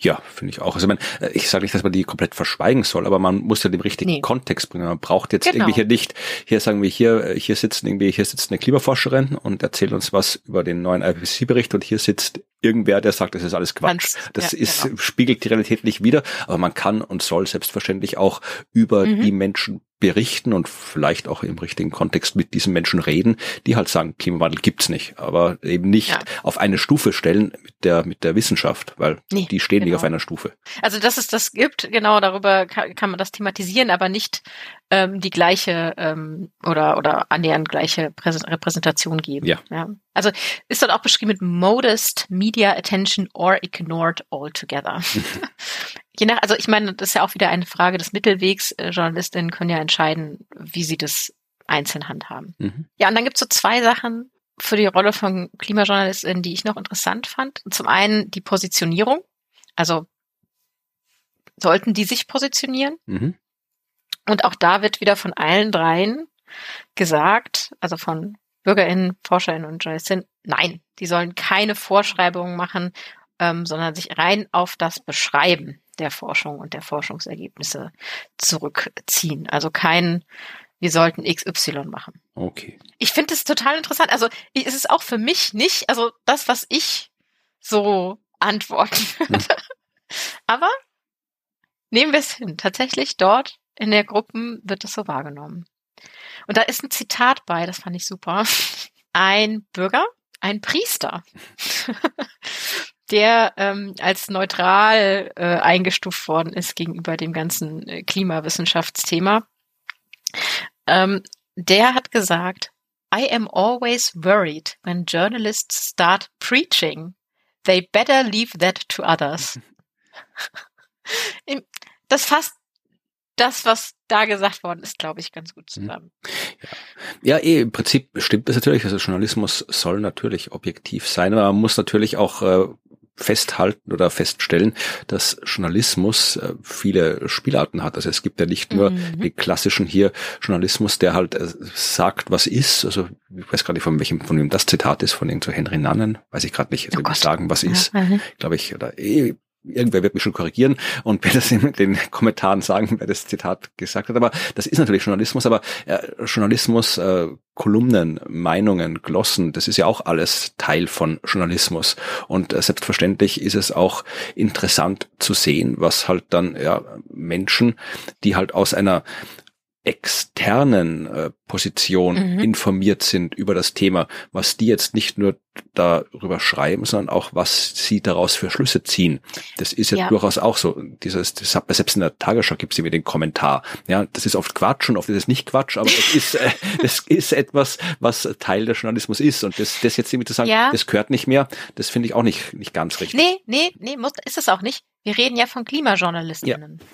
Ja, finde ich auch. Also man, äh, ich sage nicht, dass man die komplett verschweigen soll, aber man muss ja den richtigen nee. Kontext bringen. Man braucht jetzt genau. irgendwie hier nicht, hier sagen wir hier, äh, hier sitzen irgendwie, hier sitzt eine Klimaforscherin und erzählt uns was über den neuen IPCC-Bericht und hier sitzt irgendwer, der sagt, das ist alles Quatsch. Das ja, ist, genau. spiegelt die Realität nicht wieder, aber man kann und soll selbstverständlich auch über mhm. die Menschen berichten und vielleicht auch im richtigen Kontext mit diesen Menschen reden, die halt sagen, Klimawandel gibt's nicht, aber eben nicht ja. auf eine Stufe stellen mit der mit der Wissenschaft, weil nee, die stehen genau. nicht auf einer Stufe.
Also dass es das gibt, genau darüber kann, kann man das thematisieren, aber nicht ähm, die gleiche ähm, oder oder annähernd gleiche Präs Repräsentation geben.
Ja.
ja. Also ist dort auch beschrieben mit modest media attention or ignored altogether. [laughs] Je nach, also ich meine, das ist ja auch wieder eine Frage des Mittelwegs. Äh, Journalistinnen können ja entscheiden, wie sie das einzeln handhaben. Mhm. Ja, und dann gibt's so zwei Sachen für die Rolle von Klimajournalistinnen, die ich noch interessant fand. Zum einen die Positionierung. Also sollten die sich positionieren? Mhm. Und auch da wird wieder von allen dreien gesagt, also von BürgerInnen, ForscherInnen und JournalistInnen, nein, die sollen keine Vorschreibungen machen, ähm, sondern sich rein auf das Beschreiben der Forschung und der Forschungsergebnisse zurückziehen. Also kein, wir sollten XY machen.
Okay.
Ich finde es total interessant. Also es ist auch für mich nicht, also das, was ich so antworten [laughs] würde. Hm. Aber nehmen wir es hin. Tatsächlich dort in der Gruppen wird es so wahrgenommen. Und da ist ein Zitat bei, das fand ich super. [laughs] Ein Bürger, ein Priester, [laughs] der ähm, als neutral äh, eingestuft worden ist gegenüber dem ganzen äh, Klimawissenschaftsthema, ähm, der hat gesagt, I am always worried when journalists start preaching. They better leave that to others. [laughs] das fasst das, was da gesagt worden ist, glaube ich, ganz gut mhm. zusammen.
Ja. ja, eh, im Prinzip stimmt das natürlich. Also Journalismus soll natürlich objektiv sein, aber man muss natürlich auch äh, festhalten oder feststellen, dass Journalismus äh, viele Spielarten hat. Also es gibt ja nicht nur mhm. den klassischen hier Journalismus, der halt äh, sagt, was ist. Also ich weiß gar nicht, von welchem, von wem das Zitat ist, von irgend Henry Nannen, weiß ich gerade nicht, oh sagen, was ist. Ja. Glaube ich, oder eh, irgendwer wird mich schon korrigieren und werde das in den Kommentaren sagen, wer das Zitat gesagt hat. Aber das ist natürlich Journalismus, aber äh, Journalismus, äh, Kolumnen, Meinungen, Glossen, das ist ja auch alles Teil von Journalismus. Und äh, selbstverständlich ist es auch interessant zu sehen, was halt dann ja Menschen, die halt aus einer externen äh, Position mhm. informiert sind über das Thema, was die jetzt nicht nur darüber schreiben, sondern auch, was sie daraus für Schlüsse ziehen. Das ist ja, ja. durchaus auch so. Dieses, das selbst in der Tagesschau gibt es immer den Kommentar. Ja, das ist oft Quatsch und oft ist es nicht Quatsch, aber es ist, äh, [laughs] das ist etwas, was Teil des Journalismus ist. Und das, das jetzt irgendwie zu sagen, ja. das gehört nicht mehr, das finde ich auch nicht, nicht ganz richtig.
Nee, nee, nee, muss, ist es auch nicht. Wir reden ja von Klimajournalistinnen. Ja.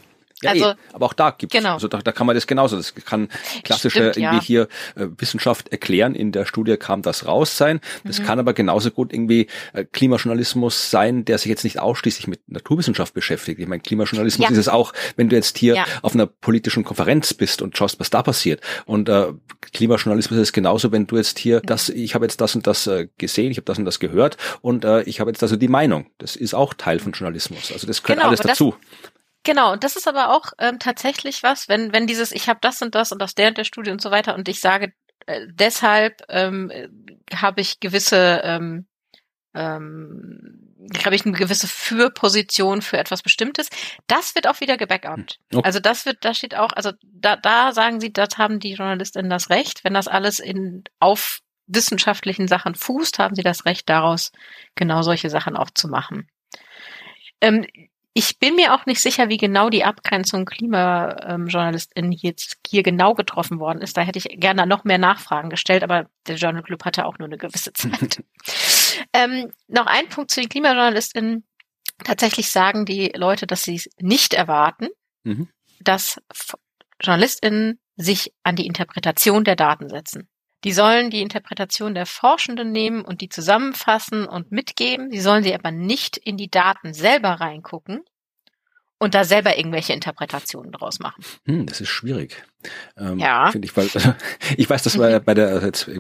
Ja, also, eh, aber auch da gibt's, genau. also da, da kann man das genauso, das kann klassische Stimmt, irgendwie ja. hier äh, Wissenschaft erklären, in der Studie kam das raus sein, das mhm. kann aber genauso gut irgendwie äh, Klimajournalismus sein, der sich jetzt nicht ausschließlich mit Naturwissenschaft beschäftigt. Ich meine, Klimajournalismus ja. ist es auch, wenn du jetzt hier auf einer politischen Konferenz bist und schaust, was da passiert. Und äh, Klimajournalismus ist es genauso, wenn du jetzt hier, das, ich habe jetzt das und das äh, gesehen, ich habe das und das gehört und äh, ich habe jetzt also die Meinung. Das ist auch Teil von Journalismus. Also das gehört genau, alles dazu.
Genau, und das ist aber auch ähm, tatsächlich was, wenn, wenn dieses, ich habe das und das und aus der und der Studie und so weiter und ich sage, äh, deshalb ähm, habe ich gewisse, ähm, ähm, habe ich eine gewisse Fürposition für etwas Bestimmtes, das wird auch wieder gebackupt. Hm, okay. Also das wird, da steht auch, also da, da sagen sie, das haben die JournalistInnen das Recht, wenn das alles in auf wissenschaftlichen Sachen fußt, haben sie das Recht daraus, genau solche Sachen auch zu machen. Ähm, ich bin mir auch nicht sicher, wie genau die Abgrenzung Klimajournalistin jetzt hier genau getroffen worden ist. Da hätte ich gerne noch mehr Nachfragen gestellt, aber der Journal Club hatte auch nur eine gewisse [laughs] Zeit. ähm, noch ein Punkt zu den Klimajournalistinnen. Tatsächlich sagen die Leute, dass sie es nicht erwarten, mhm. dass JournalistInnen sich an die Interpretation der Daten setzen. Die sollen die Interpretation der Forschenden nehmen und die zusammenfassen und mitgeben. Sie sollen sie aber nicht in die Daten selber reingucken und da selber irgendwelche Interpretationen draus machen.
Hm, das ist schwierig. Ähm, ja. Finde ich, weil [laughs] ich weiß, das war mhm. bei der also jetzt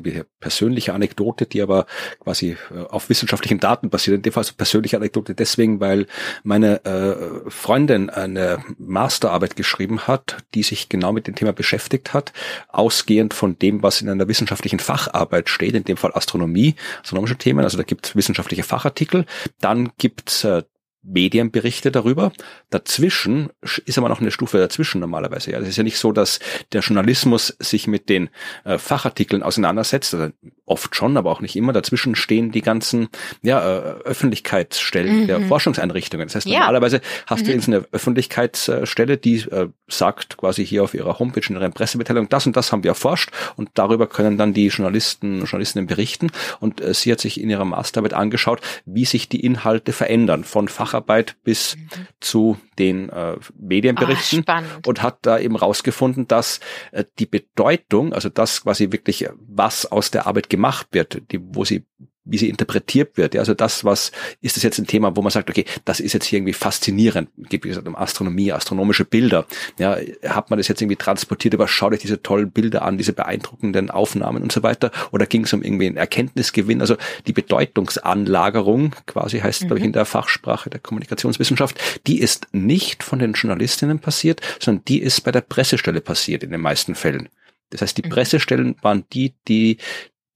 persönliche Anekdote, die aber quasi äh, auf wissenschaftlichen Daten basiert. In dem Fall so persönliche Anekdote deswegen, weil meine äh, Freundin eine Masterarbeit geschrieben hat, die sich genau mit dem Thema beschäftigt hat, ausgehend von dem, was in einer wissenschaftlichen Facharbeit steht, in dem Fall Astronomie, astronomische Themen. Also da gibt es wissenschaftliche Fachartikel. Dann gibt's äh, Medienberichte darüber. Dazwischen ist aber noch eine Stufe dazwischen normalerweise. Ja, es ist ja nicht so, dass der Journalismus sich mit den äh, Fachartikeln auseinandersetzt. Also oft schon, aber auch nicht immer. Dazwischen stehen die ganzen ja, äh, Öffentlichkeitsstellen mhm. der Forschungseinrichtungen. Das heißt, ja. normalerweise hast mhm. du eine Öffentlichkeitsstelle, die äh, sagt quasi hier auf ihrer Homepage in ihrer Pressemitteilung, das und das haben wir erforscht und darüber können dann die Journalisten, Journalistinnen berichten. Und äh, sie hat sich in ihrer Masterarbeit angeschaut, wie sich die Inhalte verändern von Facharbeit bis mhm. zu den äh, Medienberichten ah, und hat da eben rausgefunden, dass äh, die Bedeutung, also das quasi wirklich, was aus der Arbeit gemacht wird, die, wo sie wie sie interpretiert wird. Ja, also das, was ist das jetzt ein Thema, wo man sagt, okay, das ist jetzt hier irgendwie faszinierend. Geht wie gesagt um Astronomie, astronomische Bilder. Ja, hat man das jetzt irgendwie transportiert, aber schaut euch diese tollen Bilder an, diese beeindruckenden Aufnahmen und so weiter. Oder ging es um irgendwie einen Erkenntnisgewinn? Also die Bedeutungsanlagerung, quasi heißt mhm. glaube ich in der Fachsprache der Kommunikationswissenschaft, die ist nicht von den Journalistinnen passiert, sondern die ist bei der Pressestelle passiert in den meisten Fällen. Das heißt, die mhm. Pressestellen waren die, die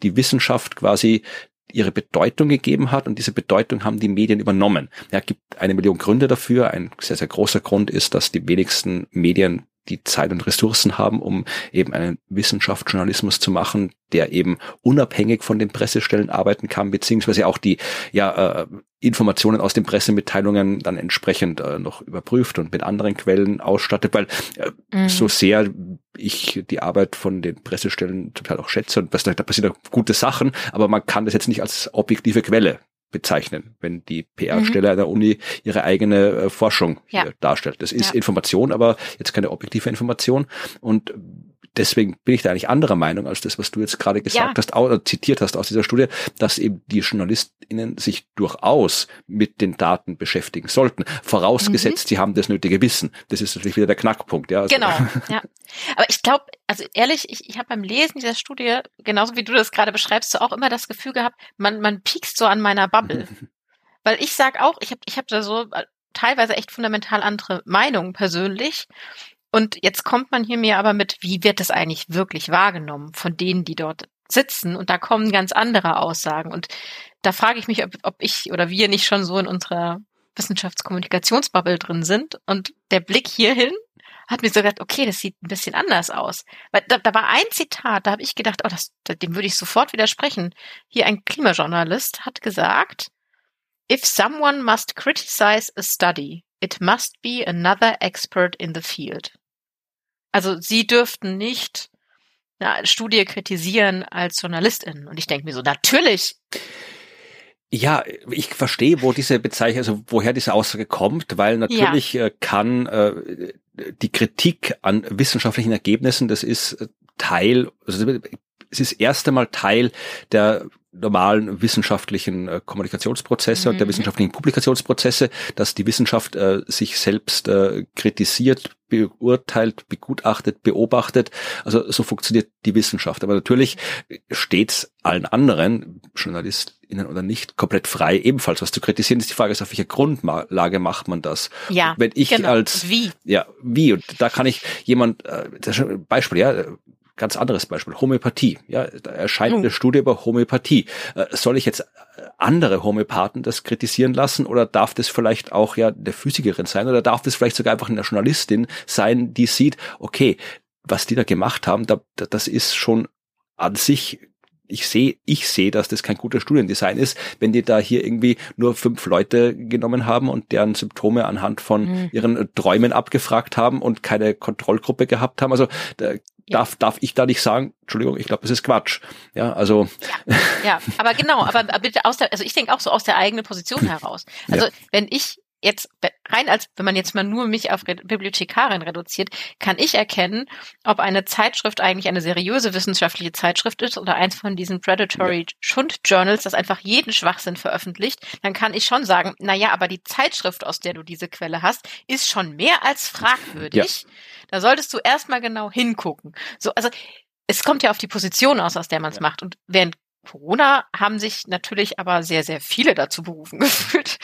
die Wissenschaft quasi ihre Bedeutung gegeben hat und diese Bedeutung haben die Medien übernommen. Ja, gibt eine Million Gründe dafür. Ein sehr, sehr großer Grund ist, dass die wenigsten Medien die Zeit und Ressourcen haben, um eben einen Wissenschaftsjournalismus zu machen, der eben unabhängig von den Pressestellen arbeiten kann, beziehungsweise auch die ja, äh, Informationen aus den Pressemitteilungen dann entsprechend äh, noch überprüft und mit anderen Quellen ausstattet, weil äh, mhm. so sehr ich die Arbeit von den Pressestellen total auch schätze und da, da passieren auch gute Sachen, aber man kann das jetzt nicht als objektive Quelle bezeichnen, wenn die PR-Stelle mhm. der Uni ihre eigene äh, Forschung ja. darstellt. Das ist ja. Information, aber jetzt keine objektive Information. Und deswegen bin ich da eigentlich anderer Meinung als das, was du jetzt gerade gesagt ja. hast, auch, zitiert hast aus dieser Studie, dass eben die JournalistInnen sich durchaus mit den Daten beschäftigen sollten. Vorausgesetzt, mhm. sie haben das nötige Wissen. Das ist natürlich wieder der Knackpunkt. Ja,
also. Genau, ja. Aber ich glaube, also ehrlich, ich, ich habe beim Lesen dieser Studie, genauso wie du das gerade beschreibst, so auch immer das Gefühl gehabt, man, man piekst so an meiner Bubble. [laughs] Weil ich sag auch, ich habe ich hab da so äh, teilweise echt fundamental andere Meinungen persönlich. Und jetzt kommt man hier mir aber mit, wie wird das eigentlich wirklich wahrgenommen von denen, die dort sitzen? Und da kommen ganz andere Aussagen. Und da frage ich mich, ob, ob ich oder wir nicht schon so in unserer Wissenschaftskommunikationsbubble drin sind. Und der Blick hierhin hat mir so gedacht, okay, das sieht ein bisschen anders aus. Weil da, da war ein Zitat, da habe ich gedacht, oh, das, dem würde ich sofort widersprechen. Hier ein Klimajournalist hat gesagt, If someone must criticize a study, it must be another expert in the field. Also sie dürften nicht eine Studie kritisieren als Journalistin. Und ich denke mir so, natürlich.
Ja, ich verstehe, wo diese Bezeichnung, also woher diese Aussage kommt, weil natürlich ja. Äh, kann äh, die Kritik an wissenschaftlichen Ergebnissen, das ist äh, Teil, also es ist erst einmal Teil der normalen wissenschaftlichen äh, Kommunikationsprozesse mhm. und der mhm. wissenschaftlichen Publikationsprozesse, dass die Wissenschaft äh, sich selbst äh, kritisiert, beurteilt, begutachtet, beobachtet. Also so funktioniert die Wissenschaft. Aber natürlich steht allen anderen, JournalistInnen oder nicht, komplett frei, ebenfalls was zu kritisieren. Ist die Frage, ist, auf welcher Grundlage macht man das?
Ja.
Wenn ich genau. als
wie?
Ja, wie? Und da kann ich jemand, äh, Beispiel, ja, Ganz anderes Beispiel, Homöopathie. Ja, da erscheint eine Studie über Homöopathie. Äh, soll ich jetzt andere Homöopathen das kritisieren lassen oder darf das vielleicht auch ja der Physikerin sein oder darf das vielleicht sogar einfach eine Journalistin sein, die sieht, okay, was die da gemacht haben, da, das ist schon an sich ich sehe, ich sehe, dass das kein guter Studiendesign ist, wenn die da hier irgendwie nur fünf Leute genommen haben und deren Symptome anhand von mhm. ihren Träumen abgefragt haben und keine Kontrollgruppe gehabt haben. Also da darf, darf ich da nicht sagen, Entschuldigung, ich glaube, das ist Quatsch. Ja, also.
Ja, ja aber genau, aber bitte aus der, also ich denke auch so aus der eigenen Position [laughs] heraus. Also ja. wenn ich jetzt rein als, wenn man jetzt mal nur mich auf Bibliothekarin reduziert, kann ich erkennen, ob eine Zeitschrift eigentlich eine seriöse wissenschaftliche Zeitschrift ist oder eins von diesen Predatory. Schund-Journals, das einfach jeden Schwachsinn veröffentlicht, dann kann ich schon sagen, na ja, aber die Zeitschrift, aus der du diese Quelle hast, ist schon mehr als fragwürdig. Ja. Da solltest du erstmal genau hingucken. So, also, es kommt ja auf die Position aus, aus der man es ja. macht. Und während Corona haben sich natürlich aber sehr, sehr viele dazu berufen [laughs] gefühlt,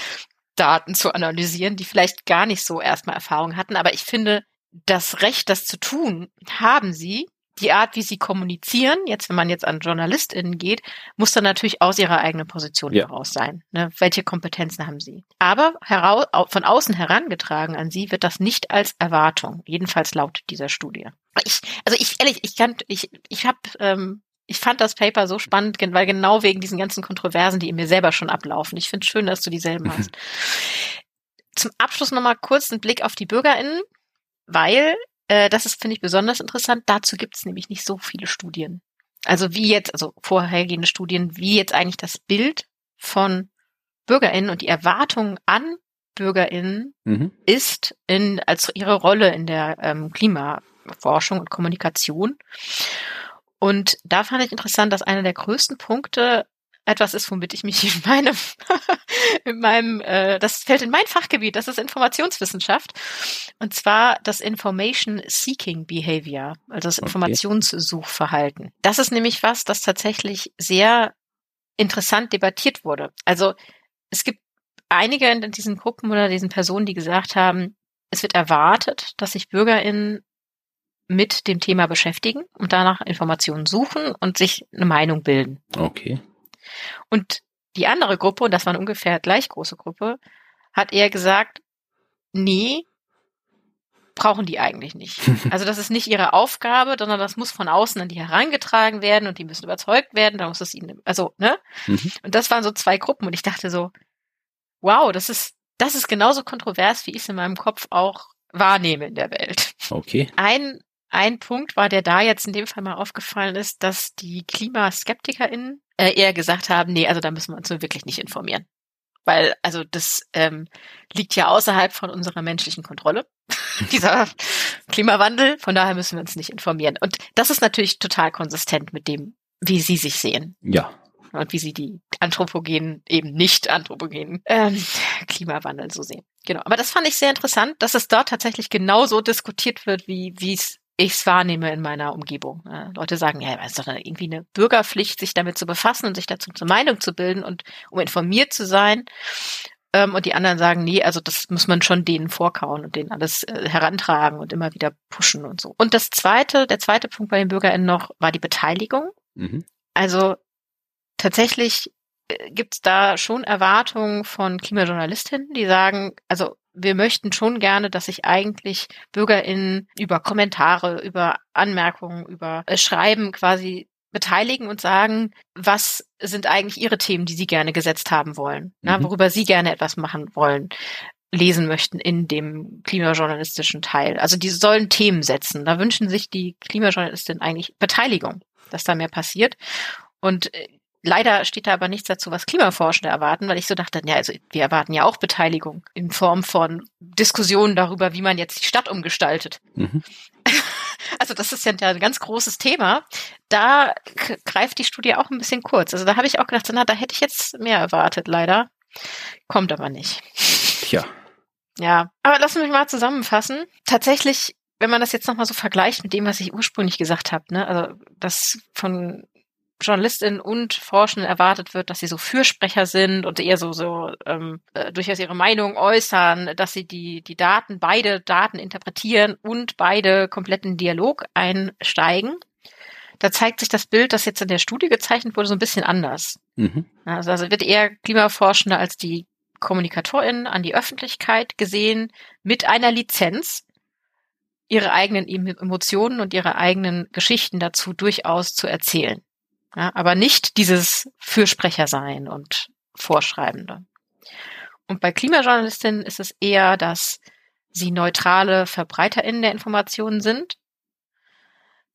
Daten zu analysieren, die vielleicht gar nicht so erstmal Erfahrung hatten. Aber ich finde, das Recht, das zu tun, haben sie. Die Art, wie sie kommunizieren, jetzt wenn man jetzt an JournalistInnen geht, muss dann natürlich aus ihrer eigenen Position ja. heraus sein. Ne? Welche Kompetenzen haben sie? Aber heraus, von außen herangetragen an sie wird das nicht als Erwartung, jedenfalls laut dieser Studie. Ich, also ich ehrlich, ich kann, ich, ich habe ähm, ich fand das Paper so spannend, weil genau wegen diesen ganzen Kontroversen, die in mir selber schon ablaufen. Ich finde es schön, dass du dieselben hast. Zum Abschluss nochmal kurz einen Blick auf die BürgerInnen, weil äh, das ist, finde ich, besonders interessant. Dazu gibt es nämlich nicht so viele Studien. Also wie jetzt, also vorhergehende Studien, wie jetzt eigentlich das Bild von BürgerInnen und die Erwartungen an BürgerInnen mhm. ist in, als ihre Rolle in der ähm, Klimaforschung und Kommunikation. Und da fand ich interessant, dass einer der größten Punkte etwas ist, womit ich mich [laughs] in meinem, in meinem, äh, das fällt in mein Fachgebiet, das ist Informationswissenschaft. Und zwar das Information Seeking Behavior, also das okay. Informationssuchverhalten. Das ist nämlich was, das tatsächlich sehr interessant debattiert wurde. Also es gibt einige in diesen Gruppen oder diesen Personen, die gesagt haben, es wird erwartet, dass sich BürgerInnen mit dem Thema beschäftigen und danach Informationen suchen und sich eine Meinung bilden.
Okay.
Und die andere Gruppe, und das war eine ungefähr gleich große Gruppe, hat eher gesagt, nee, brauchen die eigentlich nicht. [laughs] Also das ist nicht ihre Aufgabe, sondern das muss von außen an die herangetragen werden und die müssen überzeugt werden, da muss es ihnen, also, ne? Mhm. Und das waren so zwei Gruppen und ich dachte so, wow, das ist, das ist genauso kontrovers, wie ich es in meinem Kopf auch wahrnehme in der Welt.
Okay.
Ein ein Punkt war, der da jetzt in dem Fall mal aufgefallen ist, dass die KlimaskeptikerInnen äh, eher gesagt haben, nee, also da müssen wir uns nur wirklich nicht informieren. weil also das ähm, liegt ja außerhalb von unserer menschlichen Kontrolle, [laughs] dieser Klimawandel. Von daher müssen wir uns nicht informieren. Und das ist natürlich total konsistent mit dem, wie Sie sich sehen.
Ja.
Und wie Sie die anthropogenen, eben nicht anthropogenen ähm, Klimawandel so sehen. Genau. Aber das fand ich sehr interessant, dass es dort tatsächlich genauso diskutiert wird, wie wie es ich es wahrnehme in meiner Umgebung. Leute sagen, ja, es ist doch irgendwie eine Bürgerpflicht, sich damit zu befassen und sich dazu zur Meinung zu bilden und um informiert zu sein. Ähm, und die anderen sagen, nee, also das muss man schon denen vorkauen und denen alles äh, herantragen und immer wieder pushen und so. Und das zweite, der zweite Punkt bei den BürgerInnen noch war die Beteiligung. Mhm. Also tatsächlich äh, gibt es da schon Erwartungen von Klimajournalistinnen, die sagen, also wir möchten schon gerne, dass sich eigentlich BürgerInnen über Kommentare, über Anmerkungen, über äh, Schreiben quasi beteiligen und sagen, was sind eigentlich ihre Themen, die sie gerne gesetzt haben wollen, mhm. na, worüber sie gerne etwas machen wollen, lesen möchten in dem klimajournalistischen Teil. Also die sollen Themen setzen. Da wünschen sich die Klimajournalistinnen eigentlich Beteiligung, dass da mehr passiert. Und äh, Leider steht da aber nichts dazu, was Klimaforschende erwarten, weil ich so dachte, ja, also wir erwarten ja auch Beteiligung in Form von Diskussionen darüber, wie man jetzt die Stadt umgestaltet. Mhm. [laughs] Also das ist ja ein ganz großes Thema. Da greift die Studie auch ein bisschen kurz. Also da habe ich auch gedacht, na, da hätte ich jetzt mehr erwartet, leider. Kommt aber nicht.
Tja.
Ja, aber lassen wir mich mal zusammenfassen. Tatsächlich, wenn man das jetzt nochmal so vergleicht mit dem, was ich ursprünglich gesagt habe, ne, also das von Journalistinnen und Forschenden erwartet wird, dass sie so Fürsprecher sind und eher so, so ähm, äh, durchaus ihre Meinung äußern, dass sie die, die Daten, beide Daten interpretieren und beide kompletten Dialog einsteigen. Da zeigt sich das Bild, das jetzt in der Studie gezeichnet wurde, so ein bisschen anders. Mhm. Also, also wird eher Klimaforschender als die KommunikatorInnen an die Öffentlichkeit gesehen mit einer Lizenz, ihre eigenen Emotionen und ihre eigenen Geschichten dazu durchaus zu erzählen. Ja, aber nicht dieses Fürsprecher sein und Vorschreibende. Und bei Klimajournalistinnen ist es eher, dass sie neutrale VerbreiterInnen der Informationen sind,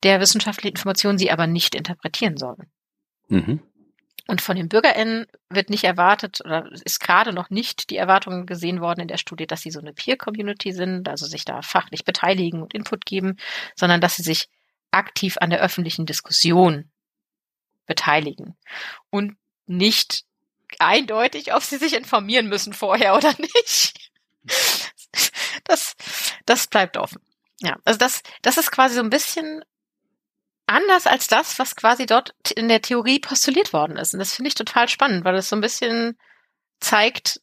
der wissenschaftlichen Informationen sie aber nicht interpretieren sollen. Mhm. Und von den BürgerInnen wird nicht erwartet oder ist gerade noch nicht die Erwartung gesehen worden in der Studie, dass sie so eine Peer-Community sind, also sich da fachlich beteiligen und Input geben, sondern dass sie sich aktiv an der öffentlichen Diskussion beteiligen und nicht eindeutig, ob sie sich informieren müssen vorher [laughs] oder nicht. Das, das bleibt offen. Ja, also das, das ist quasi so ein bisschen anders als das, was quasi dort in der Theorie postuliert worden ist. Und das finde ich total spannend, weil es so ein bisschen zeigt,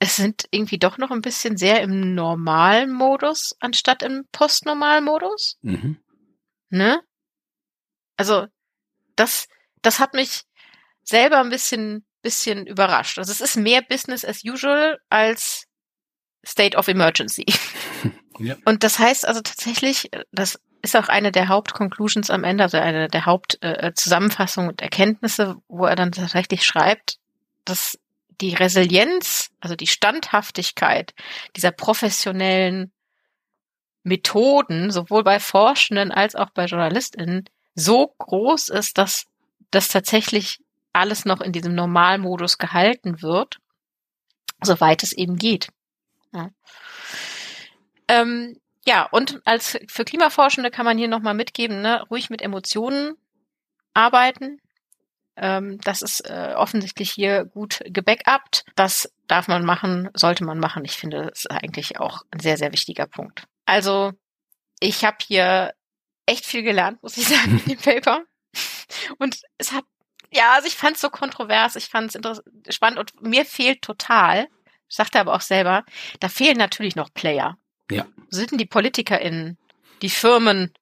es sind irgendwie doch noch ein bisschen sehr im normalen Modus anstatt im postnormalen Modus. Mhm. Ne? Also das, das hat mich selber ein bisschen, bisschen überrascht. Also es ist mehr Business as usual als State of Emergency. [laughs] Ja. Und das heißt also tatsächlich, das ist auch eine der Hauptconclusions am Ende, also eine der Hauptzusammenfassungen äh, und Erkenntnisse, wo er dann tatsächlich schreibt, dass die Resilienz, also die Standhaftigkeit dieser professionellen Methoden, sowohl bei Forschenden als auch bei JournalistInnen, so groß ist, dass das tatsächlich alles noch in diesem Normalmodus gehalten wird, soweit es eben geht. Ja. Ähm, ja, und als für Klimaforschende kann man hier nochmal mitgeben, ne, ruhig mit Emotionen arbeiten. Ähm, das ist äh, offensichtlich hier gut gebackupt. Das darf man machen, sollte man machen. Ich finde, das ist eigentlich auch ein sehr, sehr wichtiger Punkt. Also, ich habe hier echt viel gelernt, muss ich sagen, in dem Paper. Und es hat, ja, also ich fand es so kontrovers, ich fand es spannend und mir fehlt total, sagt er aber auch selber, da fehlen natürlich noch Player.
Ja.
Sind denn die PolitikerInnen, die Firmen,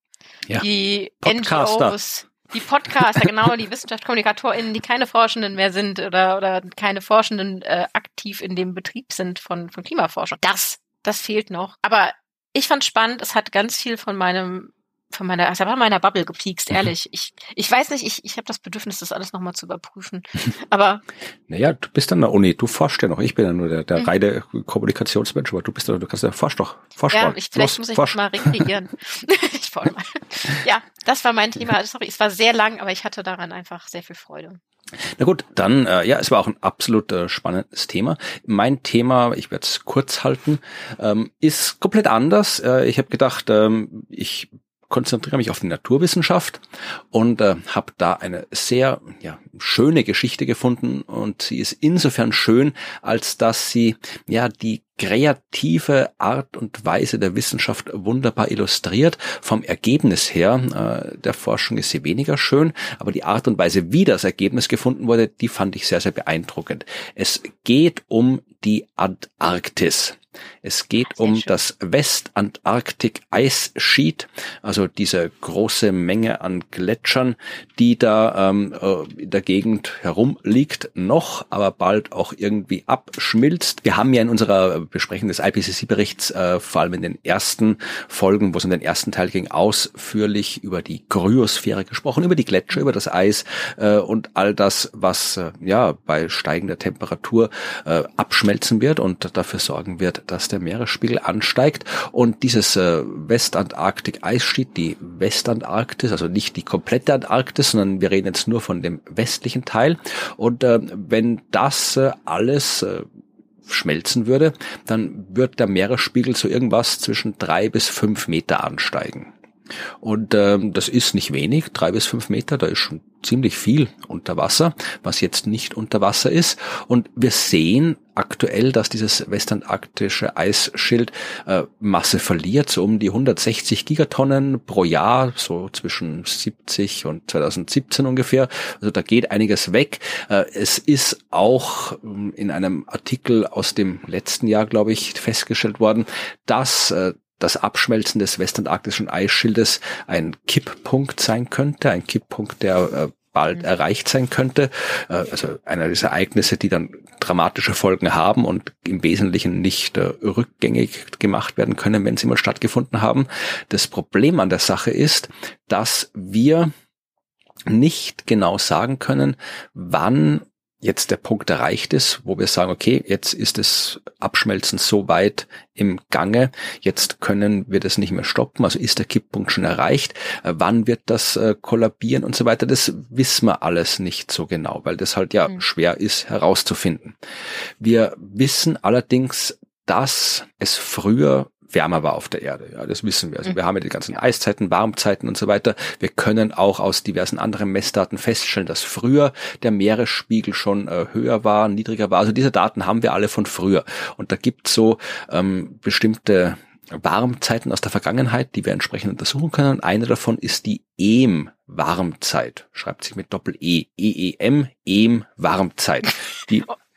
ja. die Podcaster. NGOs, die Podcaster, genau, die WissenschaftskommunikatorInnen, die keine Forschenden mehr sind oder, oder keine Forschenden äh, aktiv in dem Betrieb sind von, von Klimaforschung. Das, das fehlt noch. Aber ich fand spannend, es hat ganz viel von meinem von meiner, also war meiner Bubble gepiekst, [laughs] ehrlich. Ich, ich weiß nicht, ich, ich habe das Bedürfnis, das alles nochmal zu überprüfen. Aber. [laughs]
Naja, du bist an der Uni, du forschst ja noch. Ich bin ja nur der, der mhm. reine Kommunikationsmensch, aber du bist doch, du kannst ja forsch doch. Forsch
ja, ich, vielleicht Los, muss ich forsch. mal rekreieren. [laughs] ich forsch mal. Ja, das war mein Thema. Sorry, es war sehr lang, aber ich hatte daran einfach sehr viel Freude.
Na gut, dann, äh, ja, es war auch ein absolut äh, spannendes Thema. Mein Thema, ich werde es kurz halten, ähm, ist komplett anders. Äh, ich habe gedacht, ähm, ich konzentriere mich auf die Naturwissenschaft und äh, habe da eine sehr ja, schöne Geschichte gefunden und sie ist insofern schön, als dass sie ja die kreative Art und Weise der Wissenschaft wunderbar illustriert. Vom Ergebnis her äh, der Forschung ist sie weniger schön, aber die Art und Weise, wie das Ergebnis gefunden wurde, die fand ich sehr, sehr beeindruckend. Es geht um die Antarktis. Es geht um das Westantarktik Ice Sheet, also diese große Menge an Gletschern, die da ähm, äh, in der Gegend herumliegt, noch, aber bald auch irgendwie abschmilzt. Wir haben ja in unserer Besprechung des IPCC-Berichts äh, vor allem in den ersten Folgen, wo es um den ersten Teil ging, ausführlich über die Kryosphäre gesprochen, über die Gletscher, über das Eis äh, und all das, was äh, ja bei steigender Temperatur äh, abschmelzen wird und dafür sorgen wird, dass der Meeresspiegel ansteigt. Und dieses äh, Westantarktik-Eisschied, die Westantarktis, also nicht die komplette Antarktis, sondern wir reden jetzt nur von dem westlichen Teil. Und äh, wenn das äh, alles äh, schmelzen würde, dann wird der Meeresspiegel so irgendwas zwischen drei bis fünf Meter ansteigen. Und ähm, das ist nicht wenig, drei bis fünf Meter, da ist schon ziemlich viel unter Wasser, was jetzt nicht unter Wasser ist. Und wir sehen aktuell, dass dieses westantarktische Eisschild äh, Masse verliert, so um die 160 Gigatonnen pro Jahr, so zwischen 70 und 2017 ungefähr. Also da geht einiges weg. Äh, es ist auch äh, in einem Artikel aus dem letzten Jahr, glaube ich, festgestellt worden, dass äh, das Abschmelzen des westantarktischen Eisschildes ein Kipppunkt sein könnte, ein Kipppunkt, der äh, bald mhm. erreicht sein könnte. Äh, also einer dieser Ereignisse, die dann dramatische Folgen haben und im Wesentlichen nicht äh, rückgängig gemacht werden können, wenn sie mal stattgefunden haben. Das Problem an der Sache ist, dass wir nicht genau sagen können, wann jetzt der Punkt erreicht ist, wo wir sagen, okay, jetzt ist das Abschmelzen so weit im Gange, jetzt können wir das nicht mehr stoppen, also ist der Kipppunkt schon erreicht, äh, wann wird das äh, kollabieren und so weiter, das wissen wir alles nicht so genau, weil das halt ja mhm. schwer ist herauszufinden. Wir wissen allerdings, dass es früher wärmer war auf der Erde. Ja, das wissen wir. Also wir haben ja die ganzen Eiszeiten, Warmzeiten und so weiter. Wir können auch aus diversen anderen Messdaten feststellen, dass früher der Meeresspiegel schon äh, höher war, niedriger war. Also diese Daten haben wir alle von früher. Und da gibt es so ähm, bestimmte Warmzeiten aus der Vergangenheit, die wir entsprechend untersuchen können. Und eine davon ist die EM-Warmzeit. Schreibt sich mit Doppel-E. E-E-M, EM-Warmzeit. Die [laughs]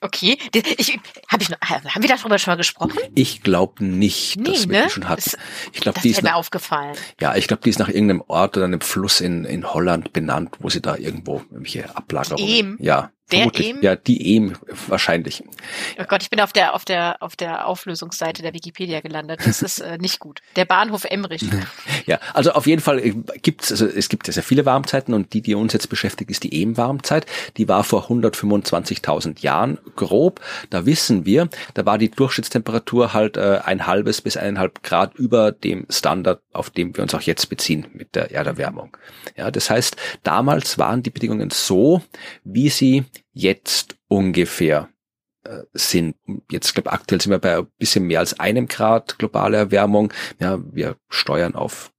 Okay, ich, hab ich, haben wir darüber schon mal gesprochen?
Ich glaube nicht, nee, dass wir ne? die schon hatten. Ich glaube, die ist
mir nach, aufgefallen.
Ja, ich glaube, die ist nach irgendeinem Ort oder einem Fluss in, in Holland benannt, wo sie da irgendwo irgendwelche Ablagerungen.
Ehm.
Ja,
der. Ehm?
Ja, die Ehm wahrscheinlich.
Oh Gott, ich bin auf der auf der auf der Auflösungsseite der Wikipedia gelandet. Das ist äh, nicht gut. Der Bahnhof Emmerich. [laughs]
ja, also auf jeden Fall äh, gibt's also es gibt ja sehr viele Warmzeiten und die, die uns jetzt beschäftigt, ist die Ehm-Warmzeit. Die war vor 125.000 Jahren grob. Da wissen wir, da war die Durchschnittstemperatur halt äh, ein halbes bis eineinhalb Grad über dem Standard, auf dem wir uns auch jetzt beziehen mit der Erderwärmung. Ja, das heißt, damals waren die Bedingungen so, wie sie jetzt ungefähr äh, sind. Jetzt glaube aktuell sind wir bei ein bisschen mehr als einem Grad globale Erwärmung. Ja, wir steuern auf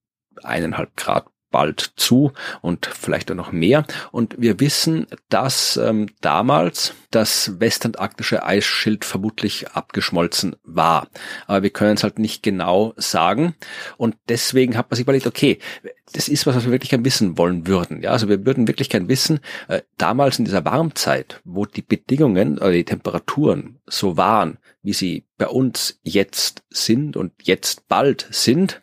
eineinhalb Grad bald zu und vielleicht auch noch mehr. Und wir wissen, dass ähm, damals das westantarktische Eisschild vermutlich abgeschmolzen war. Aber wir können es halt nicht genau sagen. Und deswegen hat man sich überlegt, okay, das ist was, was wir wirklich gern wissen wollen würden. Ja, also wir würden wirklich gern wissen, äh, damals in dieser Warmzeit, wo die Bedingungen oder die Temperaturen so waren, wie sie bei uns jetzt sind und jetzt bald sind,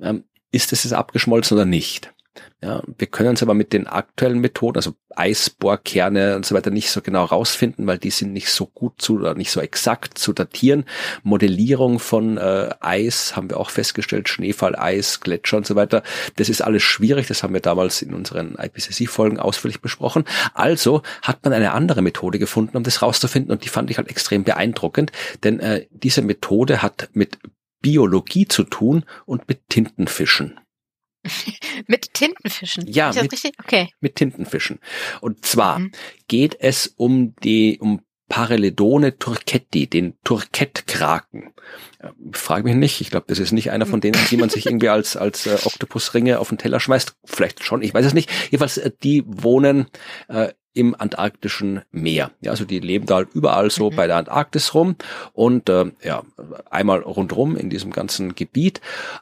ähm, ist es jetzt abgeschmolzen oder nicht? Ja, wir können es aber mit den aktuellen Methoden, also Eisbohrkerne und so weiter, nicht so genau rausfinden, weil die sind nicht so gut zu oder nicht so exakt zu datieren. Modellierung von äh, Eis haben wir auch festgestellt, Schneefall, Eis, Gletscher und so weiter. Das ist alles schwierig. Das haben wir damals in unseren IPCC-Folgen ausführlich besprochen. Also hat man eine andere Methode gefunden, um das rauszufinden und die fand ich halt extrem beeindruckend, denn äh, diese Methode hat mit Biologie zu tun und mit Tintenfischen. [laughs]
Mit Tintenfischen?
Ja, mit,
richtig? Okay.
mit Tintenfischen. Und zwar
Mhm.
geht es um die, um Pareledone turcetti, den Turkettkraken. Äh, Frage mich nicht, ich glaube, das ist nicht einer von denen, die man sich irgendwie als, als äh, Oktopusringe auf den Teller schmeißt. Vielleicht schon, ich weiß es nicht. Jedenfalls, äh, die wohnen äh, im antarktischen Meer. Ja, also die leben da halt überall so
Mhm.
bei der Antarktis rum und äh, ja, einmal rundrum in diesem ganzen Gebiet.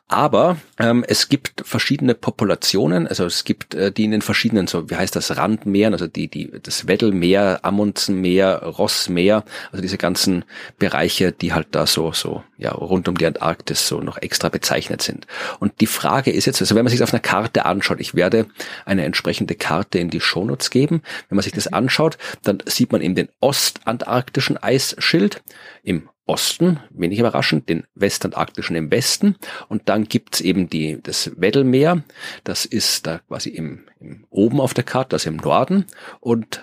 Aber ähm, es gibt verschiedene Populationen, also es gibt äh, die in den verschiedenen, so wie heißt das, Randmeeren, also die, die, das Weddellmeer, Amundsenmeer, Rossmeer, also diese ganzen Bereiche, die halt da so, so, ja, rund um die Antarktis so noch extra bezeichnet sind. Und die Frage ist jetzt, also wenn man sich das auf einer Karte anschaut, ich werde eine entsprechende Karte in die Shownotes geben, wenn man sich das anschaut, dann sieht man eben den ostantarktischen Eisschild im Osten, wenig überraschend, den westantarktischen im Westen. Und dann gibt's eben die, das Weddellmeer, das ist da quasi im, im oben auf der Karte, das im Norden. Und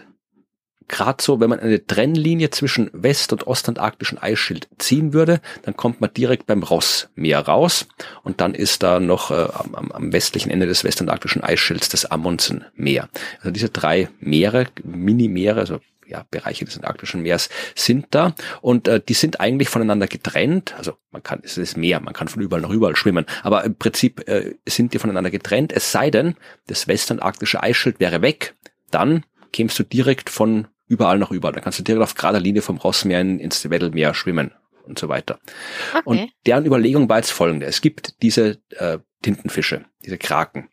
gerade so, wenn man eine Trennlinie zwischen west- und ostantarktischen Eisschild ziehen würde, dann kommt man direkt beim Rossmeer raus und dann ist da noch äh, am, am westlichen Ende des westantarktischen Eisschilds das Amundsenmeer. Also diese drei Meere, Mini-Meere, also ja, Bereiche des Antarktischen Meers sind da und äh, die sind eigentlich voneinander getrennt. Also man kann, es ist Meer, man kann von überall nach überall schwimmen, aber im Prinzip äh, sind die voneinander getrennt, es sei denn, das westantarktische Eisschild wäre weg, dann kämst du direkt von überall nach überall. Dann kannst du direkt auf gerader Linie vom Rossmeer in- ins Weddellmeer schwimmen und so weiter.
Okay.
Und deren Überlegung war jetzt folgende. Es gibt diese äh, Tintenfische, diese Kraken.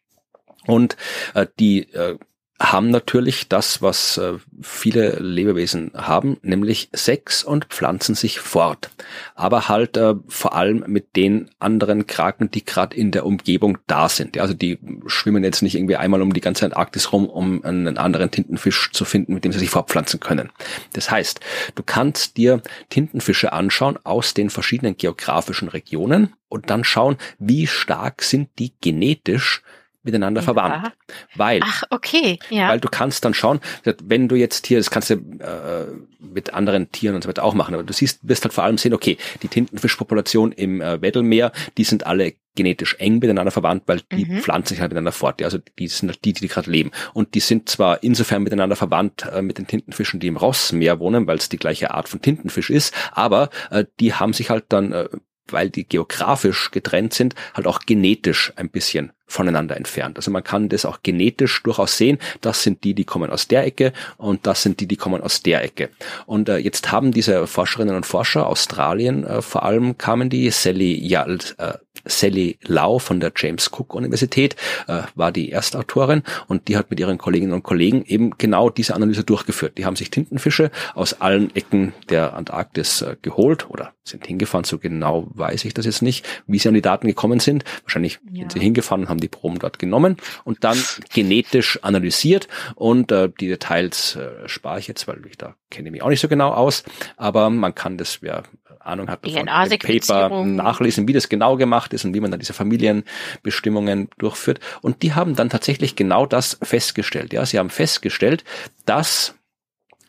Und äh, die äh, haben natürlich das, was äh, viele Lebewesen haben, nämlich Sex und pflanzen sich fort. Aber halt äh, vor allem mit den anderen Kraken, die gerade in der Umgebung da sind. Ja, also die schwimmen jetzt nicht irgendwie einmal um die ganze Antarktis rum, um einen anderen Tintenfisch zu finden, mit dem sie sich fortpflanzen können. Das heißt, du kannst dir Tintenfische anschauen aus den verschiedenen geografischen Regionen und dann schauen, wie stark sind die genetisch miteinander
Ja.
verwandt. Weil
Ach, okay. Ja.
weil du kannst dann schauen, wenn du jetzt hier, das kannst du äh, mit anderen Tieren und so weiter auch machen, aber du siehst, wirst halt vor allem sehen, okay, die Tintenfischpopulation im äh, Weddellmeer, die sind alle genetisch eng miteinander verwandt, weil die
Mhm.
pflanzen sich halt miteinander fort. Ja, also die sind halt die, die gerade leben. Und die sind zwar insofern miteinander verwandt äh, mit den Tintenfischen, die im Rossmeer wohnen, weil es die gleiche Art von Tintenfisch ist, aber äh, die haben sich halt dann äh, weil die geografisch getrennt sind, halt auch genetisch ein bisschen voneinander entfernt. Also man kann das auch genetisch durchaus sehen. Das sind die, die kommen aus der Ecke und das sind die, die kommen aus der Ecke. Und äh, jetzt haben diese Forscherinnen und Forscher, Australien äh, vor allem, kamen die, Sally, Yal, äh, Sally Lau von der James Cook Universität äh, war die Erstautorin und die hat mit ihren Kolleginnen und Kollegen eben genau diese Analyse durchgeführt. Die haben sich Tintenfische aus allen Ecken der Antarktis äh, geholt oder sind hingefahren, so genau weiß ich das jetzt nicht, wie sie an die Daten gekommen sind. Wahrscheinlich
Ja.
sind sie hingefahren und haben die Proben dort genommen und dann genetisch analysiert und äh, die Details äh, spare ich jetzt, weil ich da kenne mich auch nicht so genau aus, aber man kann das, wer Ahnung hat, davon, Paper nachlesen, wie das genau gemacht ist und wie man dann diese Familienbestimmungen durchführt. Und die haben dann tatsächlich genau das festgestellt. Ja, sie haben festgestellt, dass